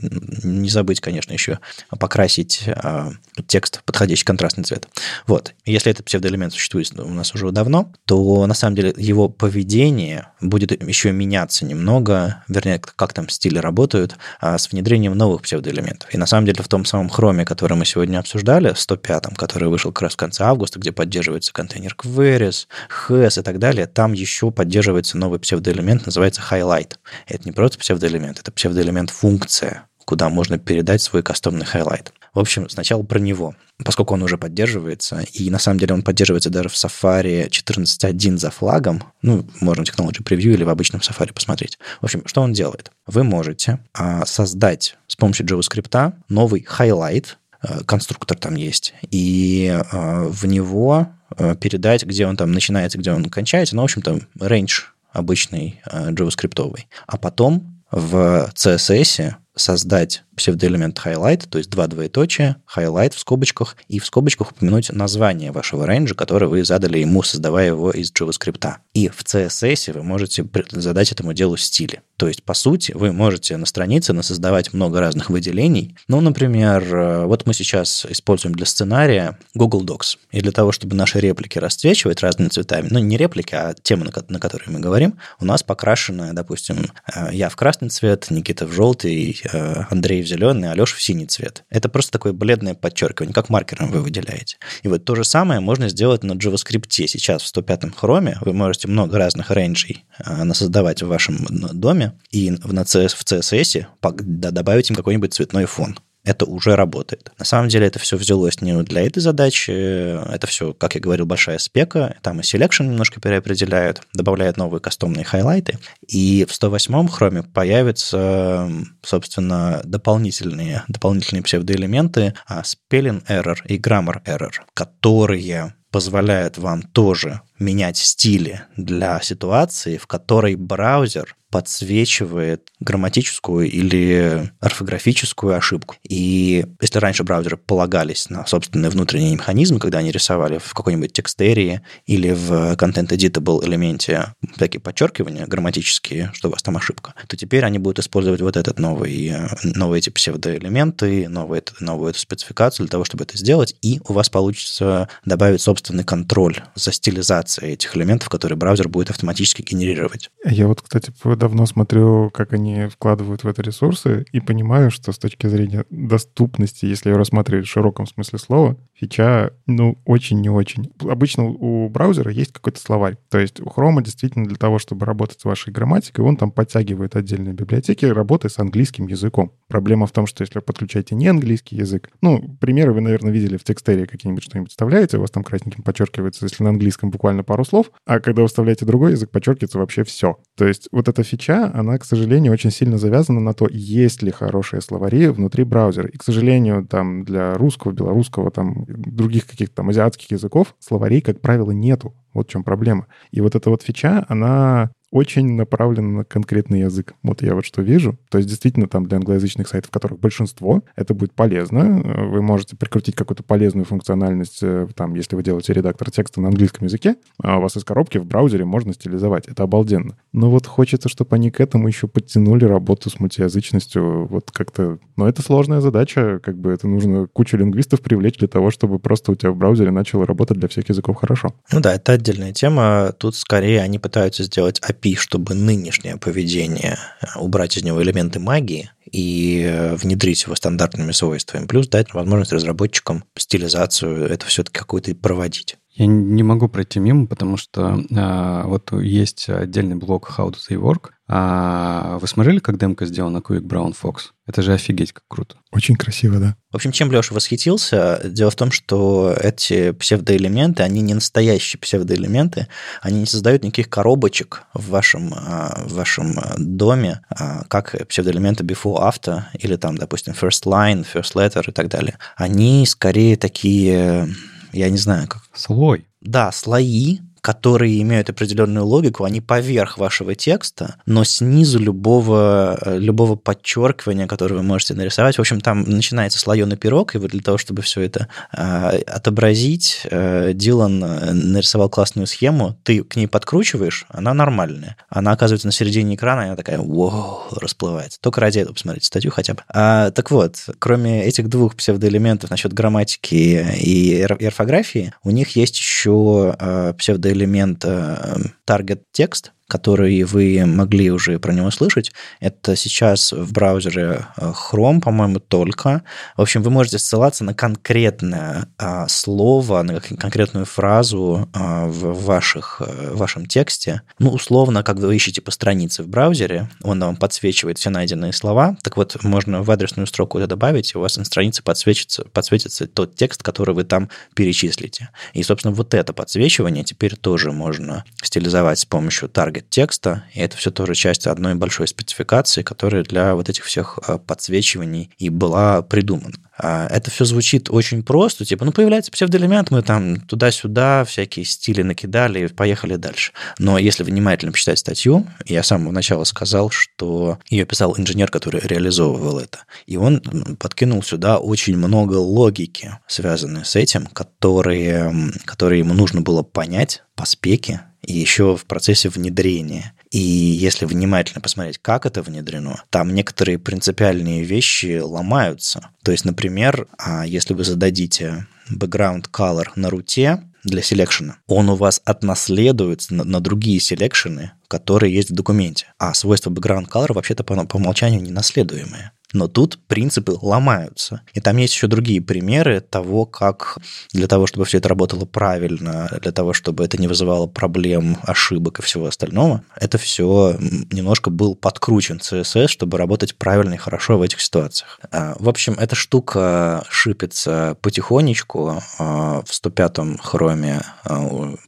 не забыть, конечно, еще покрасить а, текст подходящий контрастный цвет. Вот. Если этот псевдоэлемент существует у нас уже давно, то на самом деле его поведение будет еще еще меняться немного, вернее, как там стили работают, а с внедрением новых псевдоэлементов. И на самом деле в том самом хроме, который мы сегодня обсуждали, 105-м, который вышел как раз в конце августа, где поддерживается контейнер Queries, HES и так далее, там еще поддерживается новый псевдоэлемент, называется Highlight. Это не просто псевдоэлемент, это псевдоэлемент функция, куда можно передать свой кастомный highlight. В общем, сначала про него, поскольку он уже поддерживается, и на самом деле он поддерживается даже в Safari 14.1 за флагом, ну, можно в Technology Preview или в обычном Safari посмотреть. В общем, что он делает? Вы можете а, создать с помощью JavaScript новый highlight, а, конструктор там есть, и а, в него а, передать, где он там начинается, где он кончается, ну, в общем-то, range обычный а, JavaScript. А потом в CSS создать псевдоэлемент highlight, то есть два двоеточия, highlight в скобочках, и в скобочках упомянуть название вашего рейнджа, которое вы задали ему, создавая его из JavaScript. И в CSS вы можете задать этому делу стили. То есть, по сути, вы можете на странице насоздавать много разных выделений. Ну, например, э, вот мы сейчас используем для сценария Google Docs. И для того, чтобы наши реплики расцвечивать разными цветами, ну, не реплики, а темы, на которые мы говорим, у нас покрашены, допустим, э, я в красный цвет, Никита в желтый, Андрей в зеленый, Алеша в синий цвет. Это просто такое бледное подчеркивание, как маркером вы выделяете. И вот то же самое можно сделать на JavaScript. Сейчас в 105-м хроме вы можете много разных рейнджей а, насоздавать в вашем доме и в CSS добавить им какой-нибудь цветной фон это уже работает. На самом деле это все взялось не для этой задачи, это все, как я говорил, большая спека, там и selection немножко переопределяют, добавляют новые кастомные хайлайты, и в 108-м хроме появятся, собственно, дополнительные, дополнительные псевдоэлементы, а spelling error и grammar error, которые позволяют вам тоже менять стили для ситуации, в которой браузер подсвечивает грамматическую или орфографическую ошибку. И если раньше браузеры полагались на собственные внутренние механизмы, когда они рисовали в какой-нибудь текстерии или в Content Editable элементе всякие подчеркивания грамматические, критические, что у вас там ошибка, то теперь они будут использовать вот этот новый, э, новые эти псевдоэлементы, новую, новую эту спецификацию для того, чтобы это сделать, и у вас получится добавить собственный контроль за стилизацией этих элементов, которые браузер будет автоматически генерировать. Я вот, кстати, давно смотрю, как они вкладывают в это ресурсы, и понимаю, что с точки зрения доступности, если ее рассматривать в широком смысле слова, фича, ну, очень не очень. Обычно у браузера есть какой-то словарь. То есть у Chrome действительно для того, чтобы работать с вашей грамматикой, он там подтягивает отдельные библиотеки работы с английским языком. Проблема в том, что если вы подключаете не английский язык, ну, примеры вы, наверное, видели в текстере какие-нибудь что-нибудь вставляете, у вас там красненьким подчеркивается, если на английском буквально пару слов, а когда вы вставляете другой язык, подчеркивается вообще все. То есть вот эта фича, она, к сожалению, очень сильно завязана на то, есть ли хорошие словари внутри браузера. И, к сожалению, там для русского, белорусского, там других каких-то там азиатских языков словарей, как правило, нету. Вот в чем проблема. И вот эта вот фича, она очень направлен на конкретный язык. Вот я вот что вижу. То есть действительно там для англоязычных сайтов, которых большинство, это будет полезно. Вы можете прикрутить какую-то полезную функциональность, э, там, если вы делаете редактор текста на английском языке, а у вас из коробки в браузере можно стилизовать. Это обалденно. Но вот хочется, чтобы они к этому еще подтянули работу с мультиязычностью. Вот как-то... Но это сложная задача. Как бы это нужно кучу лингвистов привлечь для того, чтобы просто у тебя в браузере начало работать для всех языков хорошо. Ну да, это отдельная тема. Тут скорее они пытаются сделать API, чтобы нынешнее поведение, э, убрать из него элементы магии и э, внедрить его стандартными свойствами, плюс дать возможность разработчикам стилизацию, это все-таки какую-то проводить. Я не могу пройти мимо, потому что а, вот есть отдельный блок How do they work. А вы смотрели, как демка сделана Quick Brown Fox? Это же офигеть, как круто. Очень красиво, да. В общем, чем Леша восхитился, дело в том, что эти псевдоэлементы, они не настоящие псевдоэлементы, они не создают никаких коробочек в вашем, а, в вашем доме, а, как псевдоэлементы before, after, или там, допустим, first line, first letter и так далее. Они скорее такие я не знаю как. Слой. Да, слои, которые имеют определенную логику, они поверх вашего текста, но снизу любого, э, любого подчеркивания, которое вы можете нарисовать. В общем, там начинается слоеный пирог, и вот для того, чтобы все это э, отобразить, э, Дилан э, нарисовал классную схему, ты к ней подкручиваешь, она нормальная. Она оказывается на середине экрана, и она такая, вау, расплывается. Только ради этого посмотрите статью хотя бы. А, так вот, кроме этих двух псевдоэлементов насчет грамматики и орфографии, у них есть еще э, псевдоэлементы элемент э, target текст, который вы могли уже про него слышать. Это сейчас в браузере э, Chrome, по-моему, только. В общем, вы можете ссылаться на конкретное а, слово, на конкретную фразу а, в, ваших, э, в вашем тексте. Ну, условно, как вы ищете по странице в браузере, он вам подсвечивает все найденные слова. Так вот, можно в адресную строку это добавить, и у вас на странице подсветится, подсветится тот текст, который вы там перечислите. И, собственно, вот это подсвечивание теперь тоже можно стилизовать с помощью target текста, и это все тоже часть одной большой спецификации, которая для вот этих всех э, подсвечиваний и была придумана. А, это все звучит очень просто, типа, ну, появляется псевдоэлемент, мы там туда-сюда всякие стили накидали и поехали дальше. Но если внимательно почитать статью, я с самого начала сказал, что ее писал инженер, который реализовывал это, и он подкинул сюда очень много логики, связанной с этим, которые, которые ему нужно было понять по спеке, и еще в процессе внедрения. И если внимательно посмотреть, как это внедрено, там некоторые принципиальные вещи ломаются. То есть, например, а, если вы зададите background color на руте для селекшена, он у вас отнаследуется на, на другие селекшены, которые есть в документе. А свойства background color вообще-то по, по умолчанию не наследуемые. Но тут принципы ломаются. И там есть еще другие примеры того, как для того, чтобы все это работало правильно, для того, чтобы это не вызывало проблем, ошибок и всего остального, это все немножко был подкручен CSS, чтобы работать правильно и хорошо в этих ситуациях. А, в общем, эта штука шипится потихонечку. А, в 105-м хроме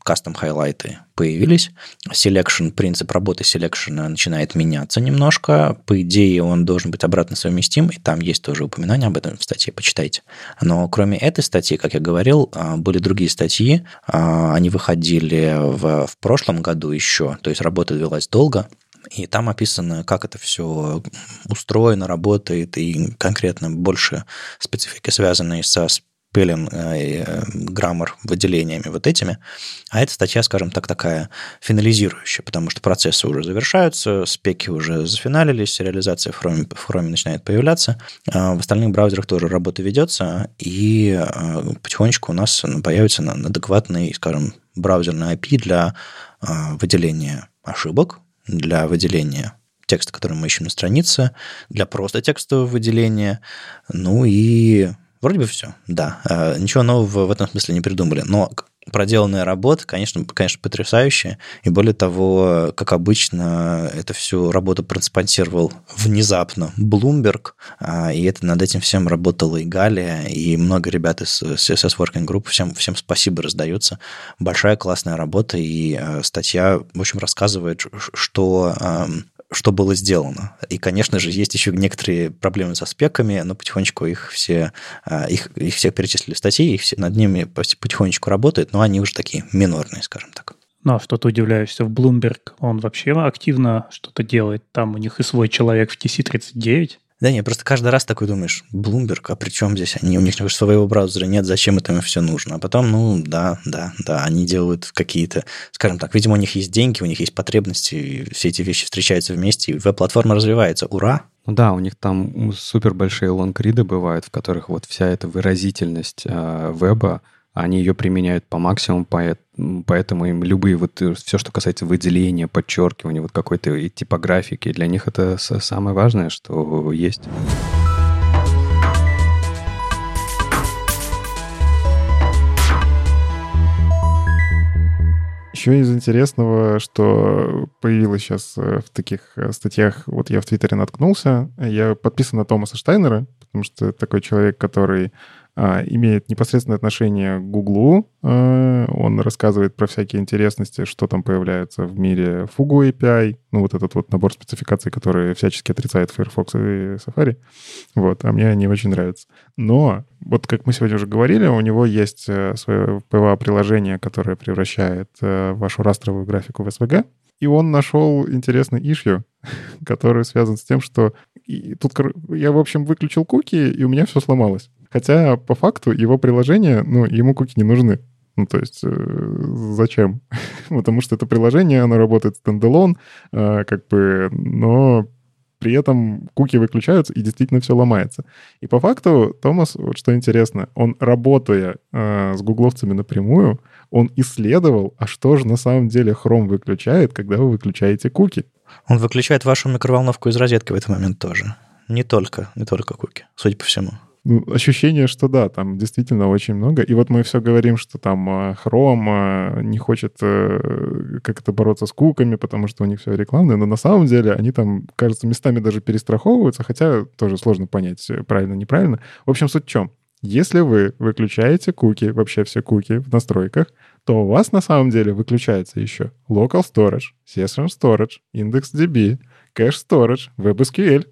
кастом-хайлайты появились. Selection, принцип работы selection начинает меняться немножко. По идее, он должен быть обратно совместим, и там есть тоже упоминание об этом в статье, почитайте. Но кроме этой статьи, как я говорил, а, были другие статьи, а, они выходили в, в прошлом году еще, то есть работа велась долго, и там описано, как это все устроено, работает, и конкретно больше специфики, связанные со spelling, grammar выделениями вот этими. А эта статья, скажем так, такая финализирующая, потому что процессы уже завершаются, спеки уже зафиналились, реализация в Chrome, в Chrome начинает появляться. В остальных браузерах тоже работа ведется, и потихонечку у нас появится адекватный, скажем, браузерный API для выделения ошибок, для выделения текста, который мы ищем на странице, для просто текстового выделения. Ну и вроде бы все, да. А, ничего нового в этом смысле не придумали. Но проделанная работа, конечно, конечно, потрясающая. И более того, как обычно, эту всю работу проспонсировал внезапно Bloomberg, а, и это над этим всем работала и Галия, и много ребят из CSS Working Group. Всем, всем спасибо раздается. Большая классная работа, и а, статья, в общем, рассказывает, что что было сделано. И, конечно же, есть еще некоторые проблемы со спеками, но потихонечку их все, а, их, их всех перечислили в статье, их все, над ними потихонечку работают, но они уже такие минорные, скажем так. Ну, а что ты удивляешься, в Bloomberg он вообще активно что-то делает. Там у них и свой человек в TC39. Да нет, просто каждый раз такой думаешь, Bloomberg, а при чем здесь они? У них своего браузера нет, зачем это им все нужно? А потом, ну, да, да, да, они делают какие-то, скажем так, видимо, у них есть деньги, у них есть потребности, и все эти вещи встречаются вместе, и веб-платформа развивается. Ура! Ну да, у них там супер большие лонгриды бывают, в которых вот вся эта выразительность э, веба, они ее применяют по максимуму, поэтому им любые вот э, все, что касается выделения, подчеркивания, вот какой-то типографики, для них это самое важное, что есть. Еще из интересного, что появилось сейчас э, в таких э, статьях, вот я в Твиттере наткнулся, я подписан на Томаса Штайнера, потому что такой человек, который имеет непосредственное отношение к Гуглу. А, он рассказывает про всякие интересности, что там появляется в мире Fugu API, ну вот этот вот набор спецификаций, которые всячески отрицает Firefox и Safari. Вот, а мне они очень нравятся. Но, вот как мы сегодня уже говорили, у него есть э, свое PWA-приложение, которое превращает э, вашу растровую графику в SVG, и он нашел интересный ишью, который связан с тем, что и тут я, в общем, выключил куки, и у меня все сломалось. Хотя по факту его приложение, ну, ему куки не нужны. Ну, то есть э, зачем? Потому что это приложение, оно работает стендалон, э, как бы, но при этом куки выключаются, и действительно все ломается. И по факту Томас, вот что интересно, он, работая э, с гугловцами напрямую, он исследовал, а что же на самом деле Chrome выключает, когда вы выключаете куки. Он выключает вашу микроволновку из розетки в этот момент тоже. Не только, не только куки, судя по всему. Ощущение, что да, там действительно очень много. И вот мы все говорим, что там э, Chrome э, не хочет э, как-то бороться с куками, потому что у них все рекламное, но на самом деле они там, кажется, местами даже перестраховываются, хотя тоже сложно понять, правильно, неправильно. В общем, суть в чем? Если вы выключаете куки, вообще все куки в настройках, то у вас на самом деле выключается еще Local Storage, Session Storage, IndexDB, Storage, WebSQL,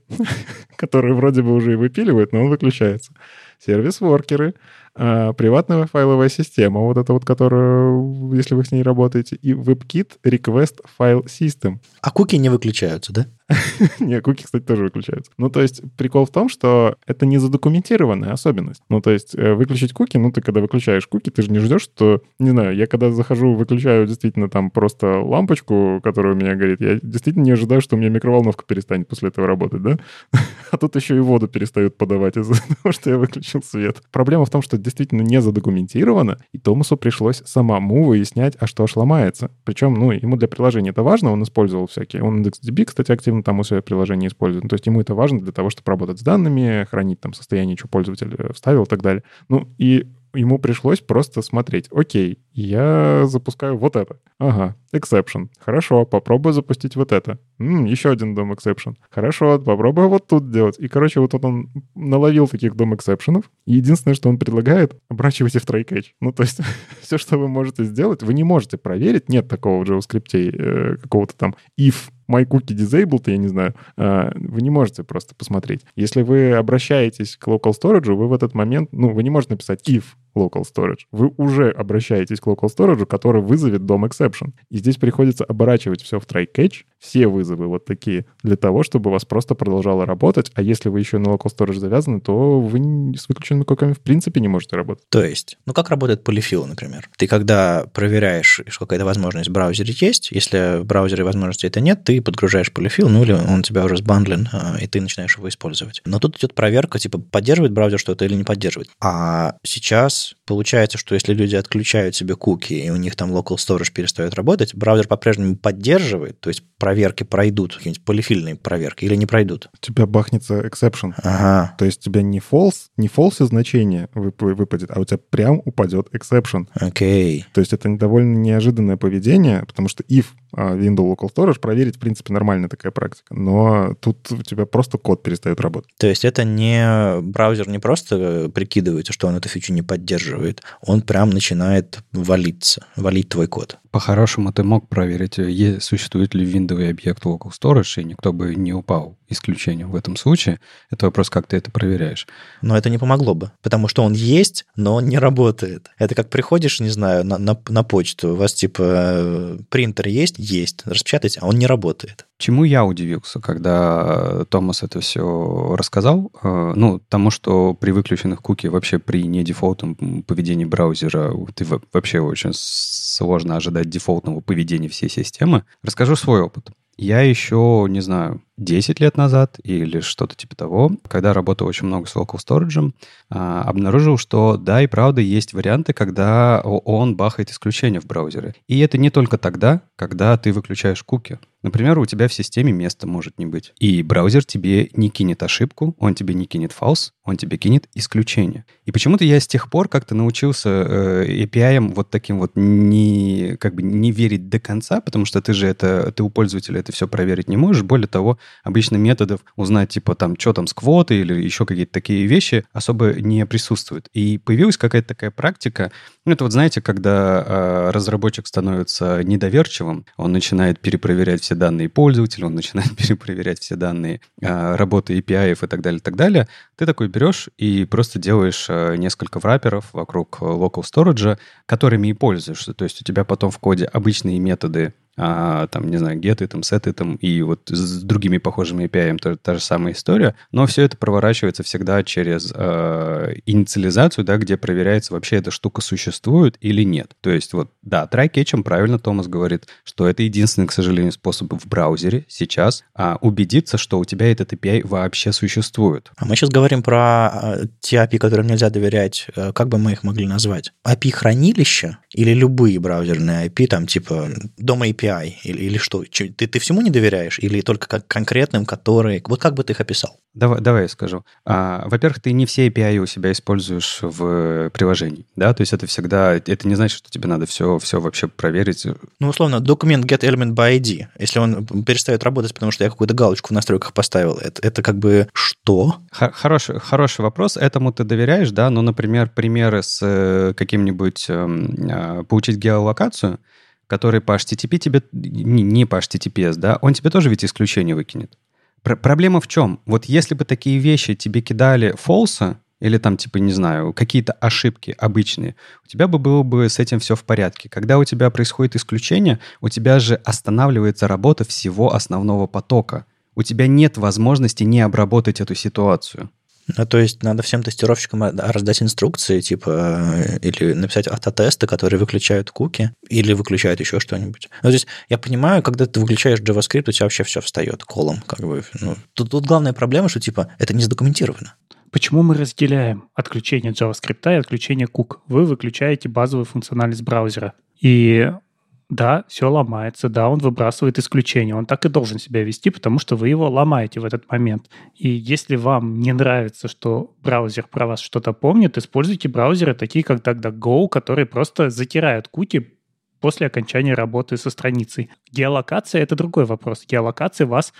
который вроде бы уже и выпиливает, но он выключается. Сервис-воркеры, а, приватная файловая система, вот это вот, которая, если вы с ней работаете, и WebKit Request File System. А куки не выключаются, да? Не, куки, кстати, тоже выключаются. Ну, то есть прикол в том, что это не задокументированная особенность. Ну, то есть э, выключить куки, ну, ты когда выключаешь куки, ты же не ждешь, что, не знаю, я когда захожу, выключаю действительно там просто лампочку, которая у меня горит, я действительно не ожидаю, что у меня микроволновка перестанет после этого работать, да? А тут еще и воду перестают подавать из-за того, что я выключил свет. Проблема в том, что действительно не задокументировано, и Томасу пришлось самому выяснять, а что ж ломается. Причем, ну, ему для приложения это важно, он использовал всякие. Он IndexDB, кстати, активно там у себя приложение использует. Ну, то есть ему это важно для того, чтобы работать с данными, хранить там состояние, что пользователь э, вставил и так далее. Ну, и ему пришлось просто смотреть. Окей, я запускаю вот это. Ага, exception. Хорошо, попробую запустить вот это. М, еще один дом exception. Хорошо, попробую вот тут делать. И, короче, вот он наловил таких дом эксепшенов. Единственное, что он предлагает, обращивайте в try. Ну, то есть все, что вы можете сделать, вы не можете проверить. Нет такого в JavaScript э, какого-то там if my cookie disabled, я не знаю, э, вы не можете просто посмотреть. Если вы обращаетесь к local storage, вы в этот момент, ну, вы не можете написать if local storage, вы уже обращаетесь к local storage, который вызовет DOM exception. И здесь приходится оборачивать все в try-catch, все вызовы вот такие, для того, чтобы у вас просто продолжало работать. А если вы еще на local storage завязаны, то вы с выключенными коками в принципе не можете работать. То есть, ну как работает полифил, например? Ты когда проверяешь, что какая-то возможность в браузере есть, если в браузере возможности это нет, ты подгружаешь полифил, ну или он у тебя уже сбандлен, а, и ты начинаешь его использовать. Но тут идет проверка, типа, поддерживает браузер что-то или не поддерживает. А сейчас получается, что если люди отключают себе куки, и у них там local storage перестает работать, браузер по-прежнему поддерживает, то есть проверки пройдут, какие-нибудь полифильные проверки, или не пройдут. У тебя бахнется exception. Ага. То есть у тебя не false, не false значение вып- выпадет, а у тебя прям упадет exception. Окей. То есть это довольно неожиданное поведение, потому что if а, window local storage проверить, в принципе, нормальная такая практика. Но тут у тебя просто код перестает работать. То есть это не браузер не просто прикидывается, что он эту фичу не поддерживает, он прям начинает валиться, валить твой код. По-хорошему, ты мог проверить, е- существует ли виндовый объект local storage, и никто бы не упал исключением в этом случае. Это вопрос, как ты это проверяешь. Но это не помогло бы, потому что он есть, но он не работает. Это как приходишь, не знаю, на, на, на почту, у вас типа э, принтер есть? Есть. Распечатать, а он не работает. Чему я удивился, когда Томас это все рассказал? Э, Ну, тому, что при выключенных куки вообще при недефолтном поведении браузера ты во- вообще очень сложно ожидать дефолтного поведения всей системы. Расскажу свой опыт. Я еще, не знаю, 10 лет назад или что-то типа того, когда работал очень много с local storage, а, обнаружил, что да, и правда есть варианты, когда он бахает исключения в браузере. И это не только тогда, когда ты выключаешь куки. Например, у тебя в системе места может не быть. И браузер тебе не кинет ошибку, он тебе не кинет false, он тебе кинет исключение. И почему-то я с тех пор как-то научился э, API вот таким вот не, как бы не верить до конца, потому что ты же это, ты у пользователя это все проверить не можешь. Более того, обычно методов узнать, типа, там, что там с квотой или еще какие-то такие вещи особо не присутствует. И появилась какая-то такая практика, ну, это вот, знаете, когда э, разработчик становится недоверчивым, он начинает перепроверять все данные пользователя, он начинает перепроверять все данные э, работы API и так далее, и так далее. Ты такой берешь и просто делаешь э, несколько враперов вокруг local storage, которыми и пользуешься. То есть у тебя потом в коде обычные методы а, там, не знаю, get там, set там, и вот с другими похожими API та, та же самая история, но все это проворачивается всегда через э, инициализацию, да, где проверяется, вообще эта штука существует или нет. То есть вот, да, try-catch'ем правильно Томас говорит, что это единственный, к сожалению, способ в браузере сейчас а, убедиться, что у тебя этот API вообще существует. А мы сейчас говорим про э, те API, которым нельзя доверять. Э, Как бы мы их могли назвать? API-хранилища или любые браузерные API, там типа дома API или, или что? Ты, ты всему не доверяешь или только как конкретным, которые... Вот как бы ты их описал? Давай, давай я скажу. А, во-первых, ты не все API у себя используешь в приложении, да, то есть это всегда, это не значит, что тебе надо все, все вообще проверить. Ну, условно, документ get element by ID. Если он перестает работать, потому что я какую-то галочку в настройках поставил, это, это как бы что? Хороший, хороший вопрос. Этому ты доверяешь, да? Но, например, примеры с э, каким-нибудь э, получить геолокацию, который по HTTP тебе не, не по HTTPS, да, он тебе тоже ведь исключение выкинет. Пр- проблема в чем? Вот если бы такие вещи тебе кидали фолса, или там, типа, не знаю, какие-то ошибки обычные, у тебя бы было бы с этим все в порядке. Когда у тебя происходит исключение, у тебя же останавливается работа всего основного потока. У тебя нет возможности не обработать эту ситуацию. Ну, то есть надо всем тестировщикам раздать инструкции, типа, э, или написать автотесты, которые выключают куки, или выключают еще что-нибудь. Ну, то есть я понимаю, когда ты выключаешь JavaScript, у тебя вообще все встает колом. Как бы, ну, тут, тут главная проблема, что, типа, это не задокументировано. Почему мы разделяем отключение JavaScript и отключение кук? Вы выключаете базовую функциональность браузера. И да, все ломается, да, он выбрасывает исключение. Он так и должен себя вести, потому что вы его ломаете в этот момент. И если вам не нравится, что браузер про вас что-то помнит, используйте браузеры такие, как DuckDuckGo, которые просто затирают куки после окончания работы со страницей. Геолокация — это другой вопрос. Геолокация вас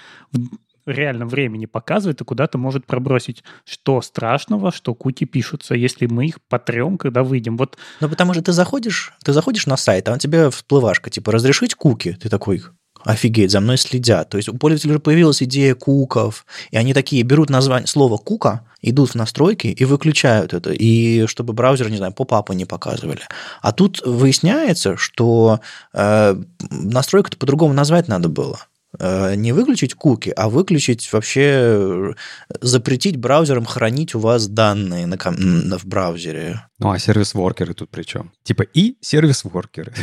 реальном времени показывает и куда-то может пробросить, что страшного, что куки пишутся, если мы их потрем, когда выйдем. Вот Ну, потому что ты заходишь, ты заходишь на сайт, а он тебе всплывашка, типа, разрешить куки. Ты такой, офигеть, за мной следят. То есть у пользователей уже появилась идея куков, и они такие берут название, слово кука, идут в настройки и выключают это, и чтобы браузер, не знаю, поп-апы не показывали. А тут выясняется, что э, настройку-то по-другому назвать надо было не выключить куки, а выключить вообще, запретить браузерам хранить у вас данные на, на, в браузере. Ну, а сервис-воркеры тут при чем? Типа и сервис-воркеры.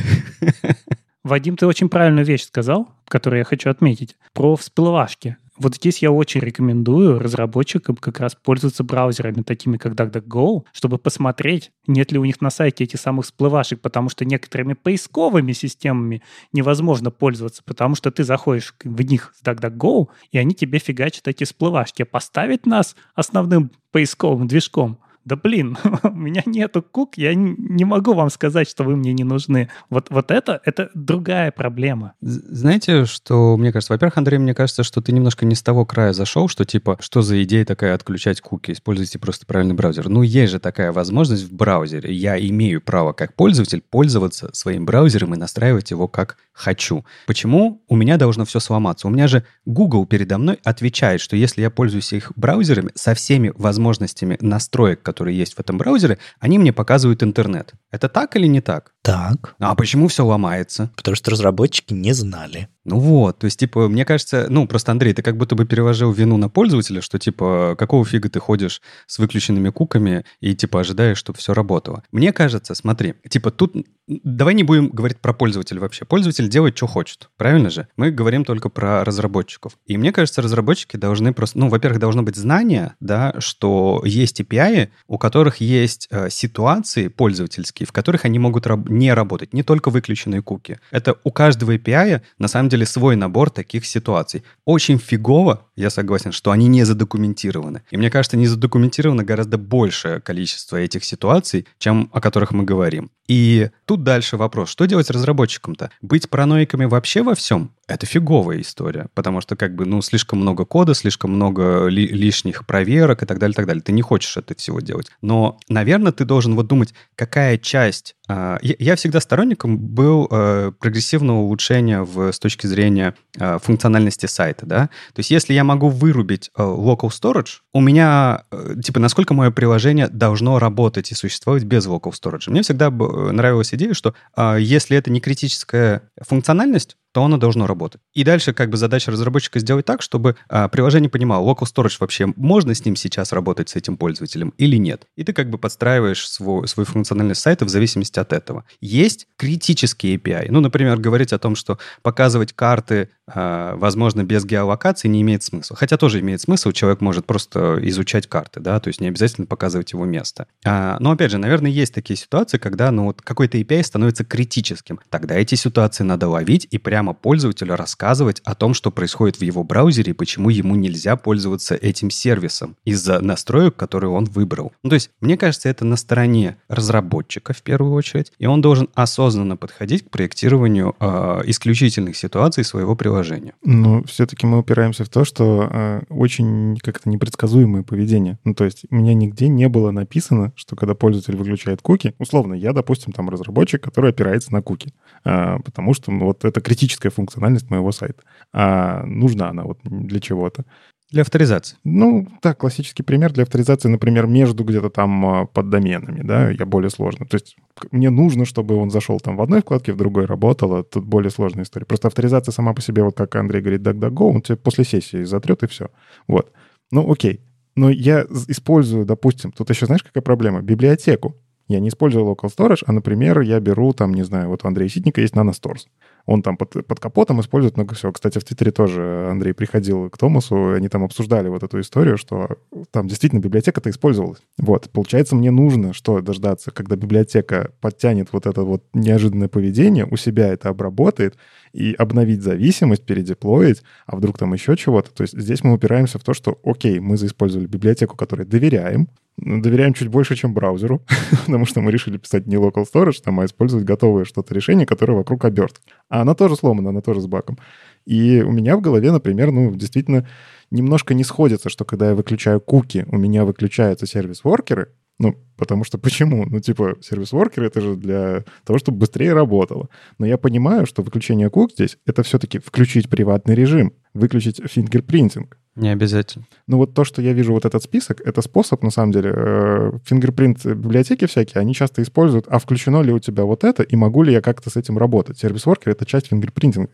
Вадим, ты очень правильную вещь сказал, которую я хочу отметить, про всплывашки. Вот здесь я очень рекомендую разработчикам как раз пользоваться браузерами такими, как DuckDuckGo, чтобы посмотреть, нет ли у них на сайте этих самых всплывашек, потому что некоторыми поисковыми системами невозможно пользоваться, потому что ты заходишь в них с DuckDuckGo, и они тебе фигачат эти всплывашки. Поставить нас основным поисковым движком – да блин, у меня нету кук, я не могу вам сказать, что вы мне не нужны. Вот, вот это, это другая проблема. Знаете, что мне кажется? Во-первых, Андрей, мне кажется, что ты немножко не с того края зашел, что типа, что за идея такая отключать куки, используйте просто правильный браузер. Ну, есть же такая возможность в браузере. Я имею право как пользователь пользоваться своим браузером и настраивать его как хочу. Почему у меня должно все сломаться? У меня же Google передо мной отвечает, что если я пользуюсь их браузерами со всеми возможностями настроек, которые есть в этом браузере, они мне показывают интернет. Это так или не так? Так. А почему все ломается? Потому что разработчики не знали. Ну вот, то есть, типа, мне кажется, ну, просто, Андрей, ты как будто бы переложил вину на пользователя, что, типа, какого фига ты ходишь с выключенными куками и, типа, ожидаешь, чтобы все работало. Мне кажется, смотри, типа, тут давай не будем говорить про пользователя вообще. Пользователь делает, что хочет, правильно же? Мы говорим только про разработчиков. И мне кажется, разработчики должны просто, ну, во-первых, должно быть знание, да, что есть API, у которых есть э, ситуации пользовательские, в которых они могут раб- не работать, не только выключенные куки. Это у каждого API на самом деле свой набор таких ситуаций. Очень фигово, я согласен, что они не задокументированы. И мне кажется, не задокументировано гораздо большее количество этих ситуаций, чем о которых мы говорим. И тут дальше вопрос, что делать разработчикам-то? Быть параноиками вообще во всем? Это фиговая история, потому что как бы, ну, слишком много кода, слишком много ли, лишних проверок и так далее, так далее. Ты не хочешь это всего делать. Но, наверное, ты должен вот думать, какая часть... Э, я, я всегда сторонником был э, прогрессивного улучшения в, с точки зрения э, функциональности сайта, да. То есть если я могу вырубить э, local storage, у меня, э, типа, насколько мое приложение должно работать и существовать без local storage. Мне всегда нравилась идея, что э, если это не критическая функциональность, то оно должно работать. И дальше как бы задача разработчика сделать так, чтобы а, приложение понимало, local storage вообще можно с ним сейчас работать, с этим пользователем или нет. И ты как бы подстраиваешь свой, свой функциональность сайта в зависимости от этого. Есть критические API. Ну, например, говорить о том, что показывать карты, возможно, без геолокации не имеет смысла. Хотя тоже имеет смысл, человек может просто изучать карты, да, то есть не обязательно показывать его место. А, но, опять же, наверное, есть такие ситуации, когда, ну, вот какой-то API становится критическим. Тогда эти ситуации надо ловить и прямо пользователю рассказывать о том, что происходит в его браузере и почему ему нельзя пользоваться этим сервисом из-за настроек, которые он выбрал. Ну, то есть, мне кажется, это на стороне разработчика в первую очередь, и он должен осознанно подходить к проектированию э, исключительных ситуаций своего приложения. Но все-таки мы упираемся в то, что э, очень как-то непредсказуемое поведение. Ну, то есть, у меня нигде не было написано, что когда пользователь выключает куки, условно, я, допустим, там разработчик, который опирается на куки, э, потому что ну, вот это критическая функциональность моего сайта. А нужна она вот для чего-то. Для авторизации. Ну, да, классический пример для авторизации, например, между где-то там а, под доменами, да, я более сложно. То есть мне нужно, чтобы он зашел там в одной вкладке, в другой работал, тут более сложная история. Просто авторизация сама по себе, вот как Андрей говорит, DuckDuckGo, он тебе после сессии затрет и все. Вот. Ну, окей. Но я использую, допустим, тут еще знаешь, какая проблема? Библиотеку. Я не использую local storage, а, например, я беру там, не знаю, вот у Андрея Ситника есть NanoStores. Он там под, под капотом использует много всего. Кстати, в Твиттере тоже Андрей приходил к Томасу, они там обсуждали вот эту историю, что там действительно библиотека-то использовалась. Вот, получается, мне нужно что дождаться, когда библиотека подтянет вот это вот неожиданное поведение, у себя это обработает, и обновить зависимость, передеплоить, а вдруг там еще чего-то. То есть здесь мы упираемся в то, что, окей, мы заиспользовали библиотеку, которой доверяем, доверяем чуть больше, чем браузеру, потому что мы решили писать не local storage, там, а использовать готовое что-то решение, которое вокруг обертки. А она тоже сломана, она тоже с баком. И у меня в голове, например, ну, действительно немножко не сходится, что когда я выключаю куки, у меня выключаются сервис-воркеры, Ну, потому что почему? Ну, типа, сервис-воркер — это же для того, чтобы быстрее работало. Но я понимаю, что выключение кук здесь — это все-таки включить приватный режим, выключить фингерпринтинг. Не обязательно. Ну вот то, что я вижу вот этот список, это способ, на самом деле, фингерпринт библиотеки всякие, они часто используют, а включено ли у тебя вот это, и могу ли я как-то с этим работать. Сервис-воркер — это часть фингерпринтинга.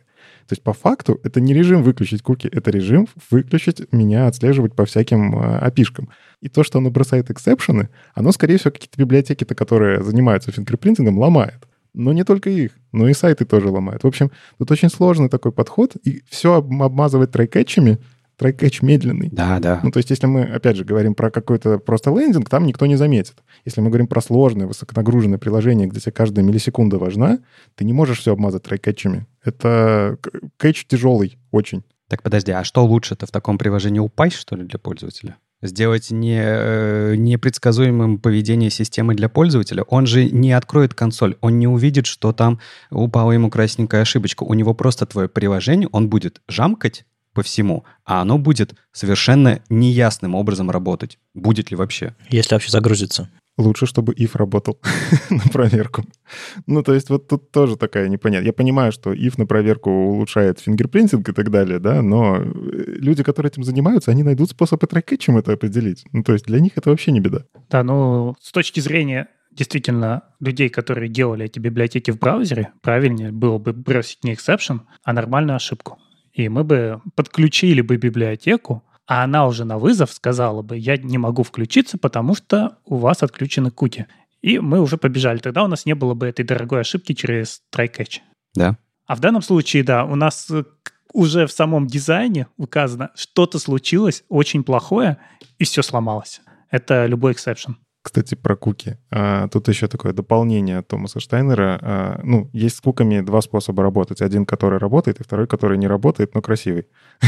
То есть по факту это не режим выключить куки, это режим выключить меня, отслеживать по всяким э, API шкам. И то, что оно бросает exception ы, оно, скорее всего, какие-то библиотеки-то, которые занимаются fingerprinting ом, ломает. Но не только их, но и сайты тоже ломает. В общем, тут очень сложный такой подход, и все обмазывать try-catch ами — try-catch медленный. Да, да. Ну, то есть, если мы, опять же, говорим про какой-то просто лендинг, там никто не заметит. Если мы говорим про сложное, высоконагруженное приложение, где тебе каждая миллисекунда важна, ты не можешь все обмазать трекэтчами. Это кэч тяжелый очень. Так подожди, а что лучше-то в таком приложении упасть, что ли, для пользователя? Сделать не, э, непредсказуемым поведение системы для пользователя, он же не откроет консоль, он не увидит, что там упала ему красненькая ошибочка. У него просто твое приложение, он будет жамкать по всему, а оно будет совершенно неясным образом работать. Будет ли вообще? Если вообще загрузится. Лучше, чтобы if работал на проверку. Ну, то есть вот тут тоже такая непонятная. Я понимаю, что if на проверку улучшает фингерпринтинг и так далее, да, но э, люди, которые этим занимаются, они найдут способ и трекетчем это определить. Ну, то есть для них это вообще не беда. Да, ну, с точки зрения действительно людей, которые делали эти библиотеки в браузере, правильнее было бы бросить не exception, а нормальную ошибку и мы бы подключили бы библиотеку, а она уже на вызов сказала бы, я не могу включиться, потому что у вас отключены куки. И мы уже побежали. Тогда у нас не было бы этой дорогой ошибки через try-catch. Да. А в данном случае, да, у нас э, уже в самом дизайне указано, что-то случилось очень плохое, и все сломалось. Это любой эксепшн. Кстати, про куки. А, тут еще такое дополнение от Томаса Штайнера. А, ну, есть с куками два способа работать. Один, который работает, и второй, который не работает, но красивый.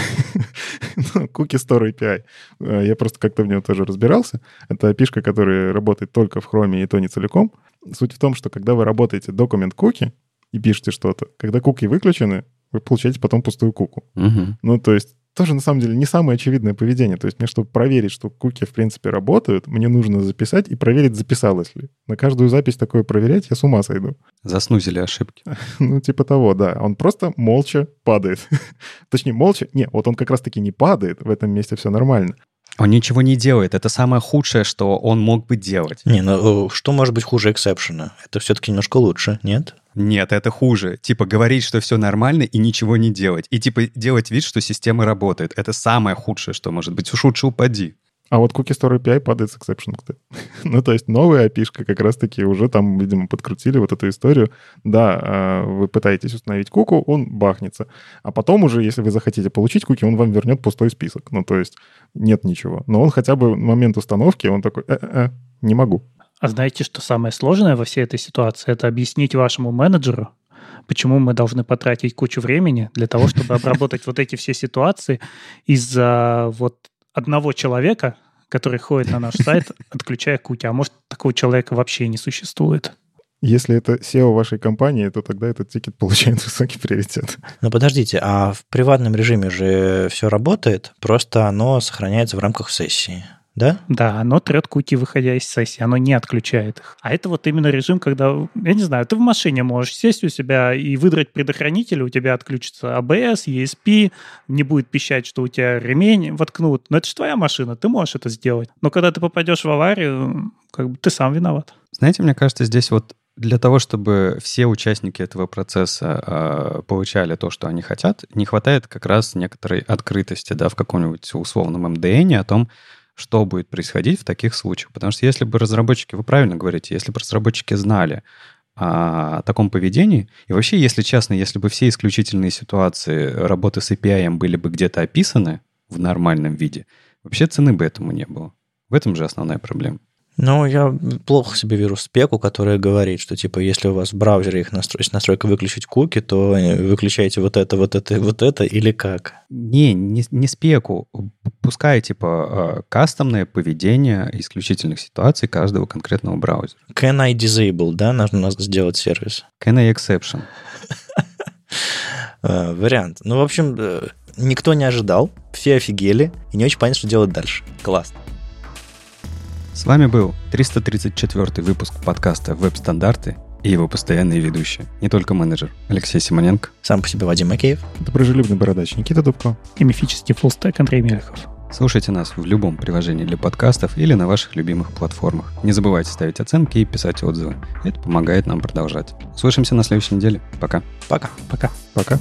Ну, куки Store API. А, я просто как-то в нем тоже разбирался. Это API, которая работает только в Chrome, и то не целиком. Суть в том, что когда вы работаете документ куки и пишете что-то, когда куки выключены, вы получаете потом пустую куку. Угу. Ну, то есть тоже, на самом деле, не самое очевидное поведение. То есть мне, чтобы проверить, что куки, в принципе, работают, мне нужно записать и проверить, записалось ли. На каждую запись такое проверять, я с ума сойду. Заснузили ошибки. Ну, типа того, да. Он просто молча падает. Точнее, молча... Не, вот он как раз-таки не падает, в этом месте все нормально. Он ничего не делает. Это самое худшее, что он мог бы делать. Не, ну э, что может быть хуже эксепшена? Это все-таки немножко лучше, нет? Нет, это хуже. Типа говорить, что все нормально и ничего не делать. И типа делать вид, что система работает. Это самое худшее, что может быть. Уж лучше упади. А вот Cookie Store API падает с exception, ну, то есть новая API как раз-таки уже там, видимо, подкрутили вот эту историю. Да, а, вы пытаетесь установить куку, он бахнется. А потом уже, если вы захотите получить куки, он вам вернет пустой список. Ну, то есть нет ничего. Но он хотя бы в момент установки, он такой, э-э-э, не могу. А знаете, что самое сложное во всей этой ситуации? Это объяснить вашему менеджеру, почему мы должны потратить кучу времени для того, чтобы обработать вот эти все ситуации из-за вот одного человека, который ходит на наш сайт, отключая куки. А может, такого человека вообще не существует? Если это SEO вашей компании, то тогда этот тикет получает высокий приоритет. Но подождите, а в приватном режиме же все работает, просто оно сохраняется в рамках сессии да? Да, оно трет куки, выходя из сессии, оно не отключает их. А это вот именно режим, когда, я не знаю, ты в машине можешь сесть у себя и выдрать предохранитель, у тебя отключится ABS, ESP, не будет пищать, что у тебя ремень воткнут. Но это же твоя машина, ты можешь это сделать. Но когда ты попадешь в аварию, как бы ты сам виноват. Знаете, мне кажется, здесь вот для того, чтобы все участники этого процесса э, получали то, что они хотят, не хватает как раз некоторой открытости, да, в каком-нибудь условном МДН о том, что будет происходить в таких случаях. Потому что если бы разработчики, вы правильно говорите, если бы разработчики знали о таком поведении, и вообще, если честно, если бы все исключительные ситуации работы с API были бы где-то описаны в нормальном виде, вообще цены бы этому не было. В этом же основная проблема. Ну, я плохо себе вижу спеку, которая говорит, что, типа, если у вас в браузере их настро... настройка выключить куки, то выключайте вот это, вот это, вот это, или как? Не, не, не спеку. Пускай, типа, а, кастомное поведение исключительных ситуаций каждого конкретного браузера. Can I disable, да, нужно сделать сервис? Can I exception? А, вариант. Ну, в общем, э, никто не ожидал, все офигели, и не очень понятно, что делать дальше. Классно. С вами был 334 выпуск подкаста «Веб-стандарты» и его постоянные ведущие, не только менеджер Алексей Симоненко. Сам по себе Вадим Макеев. Доброжелюбный бородач Никита Дубко. И мифический фуллстек Андрей Мельхов. Слушайте нас в любом приложении для подкастов или на ваших любимых платформах. Не забывайте ставить оценки и писать отзывы. Это помогает нам продолжать. Слышимся на следующей неделе. Пока. Пока. Пока. Пока.